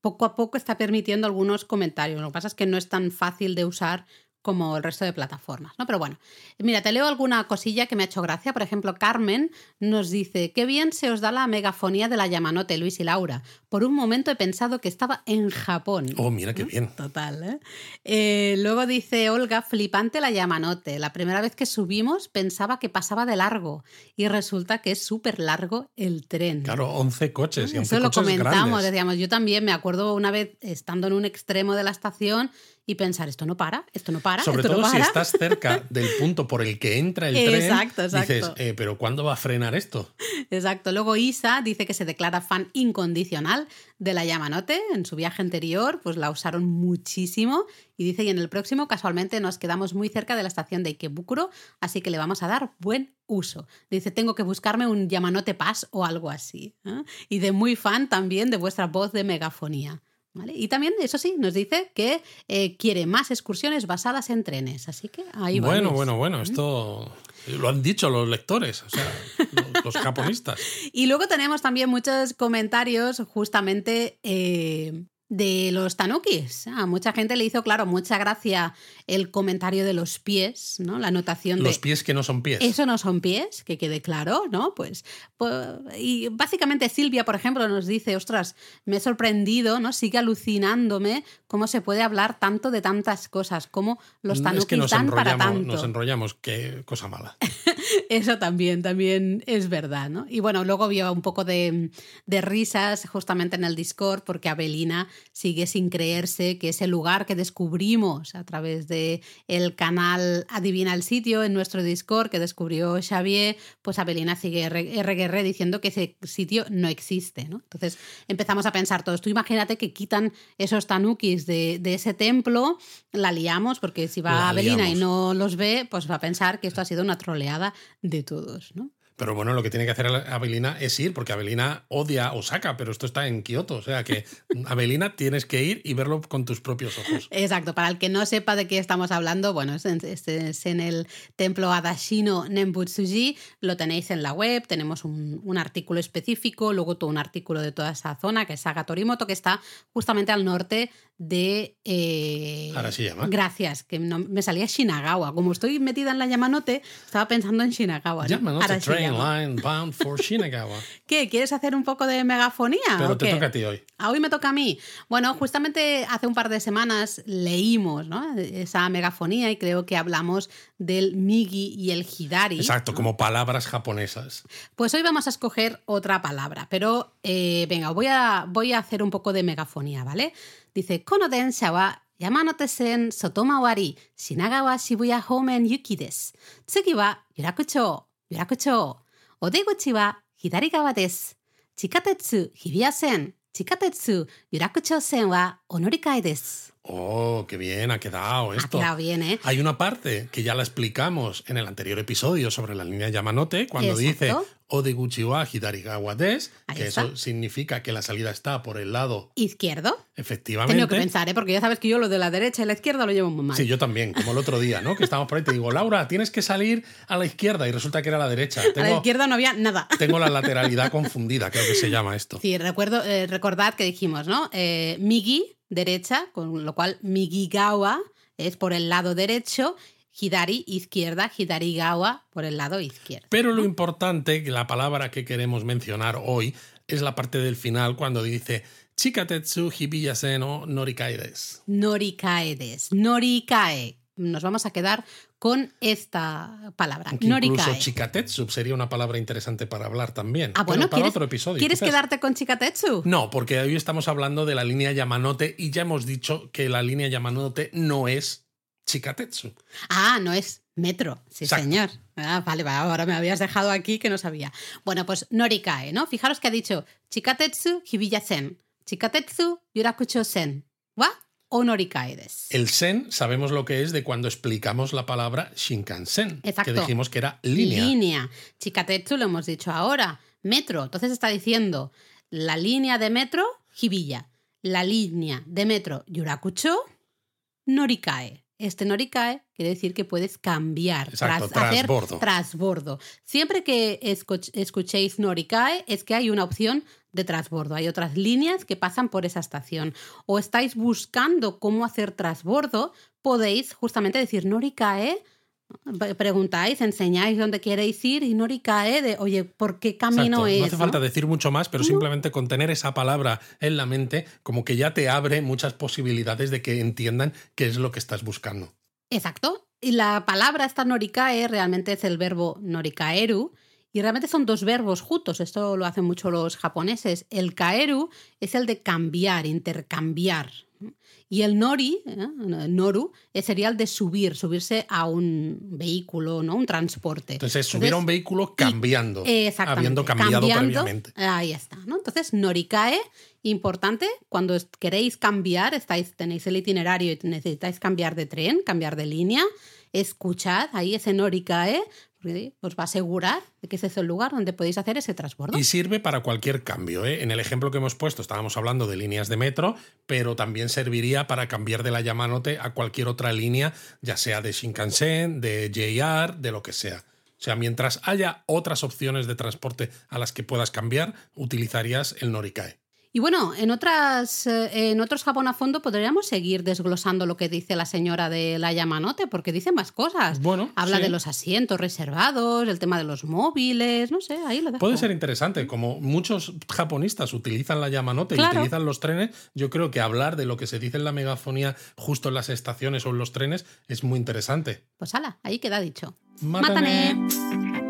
Speaker 2: poco a poco está permitiendo algunos comentarios. Lo que pasa es que no es tan fácil de usar como el resto de plataformas, ¿no? Pero bueno, mira, te leo alguna cosilla que me ha hecho gracia. Por ejemplo, Carmen nos dice, qué bien se os da la megafonía de la Yamanote, Luis y Laura. Por un momento he pensado que estaba en Japón.
Speaker 1: Oh, mira qué bien.
Speaker 2: Total, ¿eh? ¿eh? Luego dice Olga, flipante la Yamanote. La primera vez que subimos pensaba que pasaba de largo y resulta que es súper largo el tren.
Speaker 1: Claro, 11 coches y 11
Speaker 2: Eso
Speaker 1: lo
Speaker 2: comentamos, decíamos, yo también me acuerdo una vez estando en un extremo de la estación y pensar, esto no para, esto no para.
Speaker 1: Sobre todo si estás cerca del punto por el que entra el tren, exacto, dices, eh, pero ¿cuándo va a frenar esto?
Speaker 2: Exacto. Luego Isa dice que se declara fan incondicional de la Yamanote. En su viaje anterior, pues la usaron muchísimo. Y dice, y en el próximo, casualmente, nos quedamos muy cerca de la estación de Ikebukuro, así que le vamos a dar buen uso. Dice, tengo que buscarme un Yamanote Pass o algo así. ¿eh? Y de muy fan también de vuestra voz de megafonía. ¿Vale? Y también, eso sí, nos dice que eh, quiere más excursiones basadas en trenes. Así que ahí va.
Speaker 1: Bueno, bueno, bueno, esto lo han dicho los lectores, o sea, los, los japonistas.
Speaker 2: Y luego tenemos también muchos comentarios justamente eh, de los tanukis. A mucha gente le hizo, claro, mucha gracia el comentario de los pies, ¿no? La anotación de...
Speaker 1: Los pies que no son pies.
Speaker 2: Eso no son pies, que quede claro, ¿no? Pues, pues, y básicamente Silvia, por ejemplo, nos dice, ostras, me he sorprendido, ¿no? Sigue alucinándome cómo se puede hablar tanto de tantas cosas, cómo los tanukis
Speaker 1: es que nos
Speaker 2: dan para tanto.
Speaker 1: nos enrollamos, qué cosa mala.
Speaker 2: Eso también, también es verdad, ¿no? Y bueno, luego vio un poco de, de risas justamente en el Discord porque Abelina sigue sin creerse que ese lugar que descubrimos a través de el canal Adivina el sitio en nuestro Discord que descubrió Xavier, pues Abelina sigue RGR diciendo que ese sitio no existe, ¿no? Entonces empezamos a pensar todos, tú imagínate que quitan esos tanukis de, de ese templo, la liamos porque si va Abelina y no los ve, pues va a pensar que esto ha sido una troleada de todos, ¿no?
Speaker 1: Pero bueno, lo que tiene que hacer Abelina es ir, porque Abelina odia Osaka, pero esto está en Kioto. O sea que, Abelina, tienes que ir y verlo con tus propios ojos.
Speaker 2: Exacto, para el que no sepa de qué estamos hablando, bueno, es en, es- es en el templo Adashino Nembutsuji, lo tenéis en la web, tenemos un, un artículo específico, luego todo un artículo de toda esa zona, que es Saga Torimoto, que está justamente al norte de... eh,
Speaker 1: Arashiyama.
Speaker 2: Gracias, que no- me salía Shinagawa. Como estoy metida en la Yamanote, estaba pensando en Shinagawa. ¿no? Arashiyama.
Speaker 1: Line Bound for Shinagawa.
Speaker 2: ¿Qué? ¿Quieres hacer un poco de megafonía?
Speaker 1: Pero
Speaker 2: o
Speaker 1: te
Speaker 2: qué?
Speaker 1: toca a ti hoy.
Speaker 2: Ah, hoy me toca a mí. Bueno, justamente hace un par de semanas leímos ¿no? esa megafonía y creo que hablamos del Migi y el Hidari.
Speaker 1: Exacto, como palabras japonesas.
Speaker 2: Pues hoy vamos a escoger otra palabra, pero eh, venga, voy a, voy a hacer un poco de megafonía, ¿vale? Dice, Kono densha wa Yamanote-sen sotomawari Shinagawa Shibuya Homen Yuki desu. Tsugi wa Yurakucho, 楽町。お出口は左側です。地下鉄日比谷線、地下鉄有楽町線はお乗り換えです。
Speaker 1: Oh, qué bien ha quedado
Speaker 2: Ha
Speaker 1: esto.
Speaker 2: quedado bien, ¿eh?
Speaker 1: Hay una parte que ya la explicamos en el anterior episodio sobre la línea Yamanote, cuando dice
Speaker 2: Exacto.
Speaker 1: Odeguchi wa Hidarigawa des,
Speaker 2: Ahí
Speaker 1: que
Speaker 2: está.
Speaker 1: eso significa que la salida está por el lado,
Speaker 2: Izquierdo.
Speaker 1: efectivamente.
Speaker 2: Tengo que pensar, ¿eh? Porque ya sabes que yo lo de la derecha y la izquierda lo llevo muy mal.
Speaker 1: Sí, yo también, como el otro día, ¿no? Que estábamos por ahí, te digo, Laura, tienes que salir a la izquierda y resulta que era a la derecha.
Speaker 2: a la
Speaker 1: Tengo,
Speaker 2: izquierda no había nada.
Speaker 1: tengo la lateralidad confundida, creo que se llama esto.
Speaker 2: Sí, recuerdo, eh, recordad que dijimos, ¿no? Eh, Migi, derecha, con lo cual Migigawa es por el lado derecho, Hidari, izquierda, Hidarigawa por el lado izquierdo.
Speaker 1: Pero lo importante, la palabra que queremos mencionar hoy, es la parte del final cuando dice Chikatetsu hibiyasen no norikae des.
Speaker 2: Norikae des. Norikae. Nos vamos a quedar con esta palabra.
Speaker 1: Que incluso
Speaker 2: Norikae.
Speaker 1: chikatetsu sería una palabra interesante para hablar también.
Speaker 2: Ah,
Speaker 1: pero
Speaker 2: bueno,
Speaker 1: para
Speaker 2: ¿quieres,
Speaker 1: otro episodio.
Speaker 2: ¿quieres
Speaker 1: quizás.
Speaker 2: quedarte con Chikatetsu?
Speaker 1: No, porque hoy estamos hablando de la línea Yamanote y ya hemos dicho que la línea Yamanote no es Chikatetsu.
Speaker 2: Ah, no es metro, sí
Speaker 1: Exacto.
Speaker 2: señor. Ah, vale, vale, ahora me habías dejado aquí que no sabía. Bueno, pues Norikae, ¿no? Fijaros que ha dicho Chikatetsu Hibiya-sen, Chikatetsu Yurakucho-sen, ¿wa? O Norikae des.
Speaker 1: El sen sabemos lo que es de cuando explicamos la palabra Shinkansen,
Speaker 2: Exacto.
Speaker 1: que dijimos que era línea.
Speaker 2: Línea. Chikatetsu lo hemos dicho ahora. Metro. Entonces está diciendo la línea de metro Hibiya, la línea de metro Yurakucho, Norikae. Este Norikae quiere decir que puedes cambiar,
Speaker 1: Exacto,
Speaker 2: tras- hacer
Speaker 1: trasbordo.
Speaker 2: trasbordo. Siempre que escuch- escuchéis Norikae es que hay una opción de trasbordo. Hay otras líneas que pasan por esa estación. O estáis buscando cómo hacer trasbordo, podéis justamente decir Norikae. Pre- Preguntáis, enseñáis dónde queréis ir y Norikae de, oye, ¿por qué camino
Speaker 1: Exacto,
Speaker 2: es?
Speaker 1: No hace
Speaker 2: no?
Speaker 1: falta decir mucho más, pero simplemente con tener esa palabra en la mente, como que ya te abre muchas posibilidades de que entiendan qué es lo que estás buscando.
Speaker 2: Exacto. Y la palabra esta norikae realmente es el verbo norikaeru. Y realmente son dos verbos juntos. Esto lo hacen mucho los japoneses. El kaeru es el de cambiar, intercambiar. Y el nori, ¿eh? noru, eh, sería el de subir, subirse a un vehículo, ¿no? Un transporte.
Speaker 1: Entonces, subir a un vehículo cambiando,
Speaker 2: Exactamente.
Speaker 1: habiendo cambiado
Speaker 2: Cambiando,
Speaker 1: previamente.
Speaker 2: Ahí está, ¿no? Entonces, Norikae, importante, cuando queréis cambiar, estáis, tenéis el itinerario y necesitáis cambiar de tren, cambiar de línea, escuchad ahí ese Norikae, os va a asegurar de que ese es el lugar donde podéis hacer ese transbordo.
Speaker 1: Y sirve para cualquier cambio. ¿eh? En el ejemplo que hemos puesto estábamos hablando de líneas de metro, pero también serviría para cambiar de la Yamanote a cualquier otra línea, ya sea de Shinkansen, de JR, de lo que sea. O sea, mientras haya otras opciones de transporte a las que puedas cambiar, utilizarías el Norikae.
Speaker 2: Y bueno, en, otras, eh, en otros Japón a fondo podríamos seguir desglosando lo que dice la señora de la Yamanote, porque dice más cosas.
Speaker 1: Bueno,
Speaker 2: Habla
Speaker 1: sí.
Speaker 2: de los asientos reservados, el tema de los móviles, no sé, ahí lo dejo.
Speaker 1: Puede ser interesante, como muchos japonistas utilizan la Yamanote y
Speaker 2: Claro.
Speaker 1: utilizan los trenes, yo creo que hablar de lo que se dice en la megafonía justo en las estaciones o en los trenes es muy interesante.
Speaker 2: Pues ala, ahí queda dicho.
Speaker 1: Mátane.
Speaker 2: Mátane.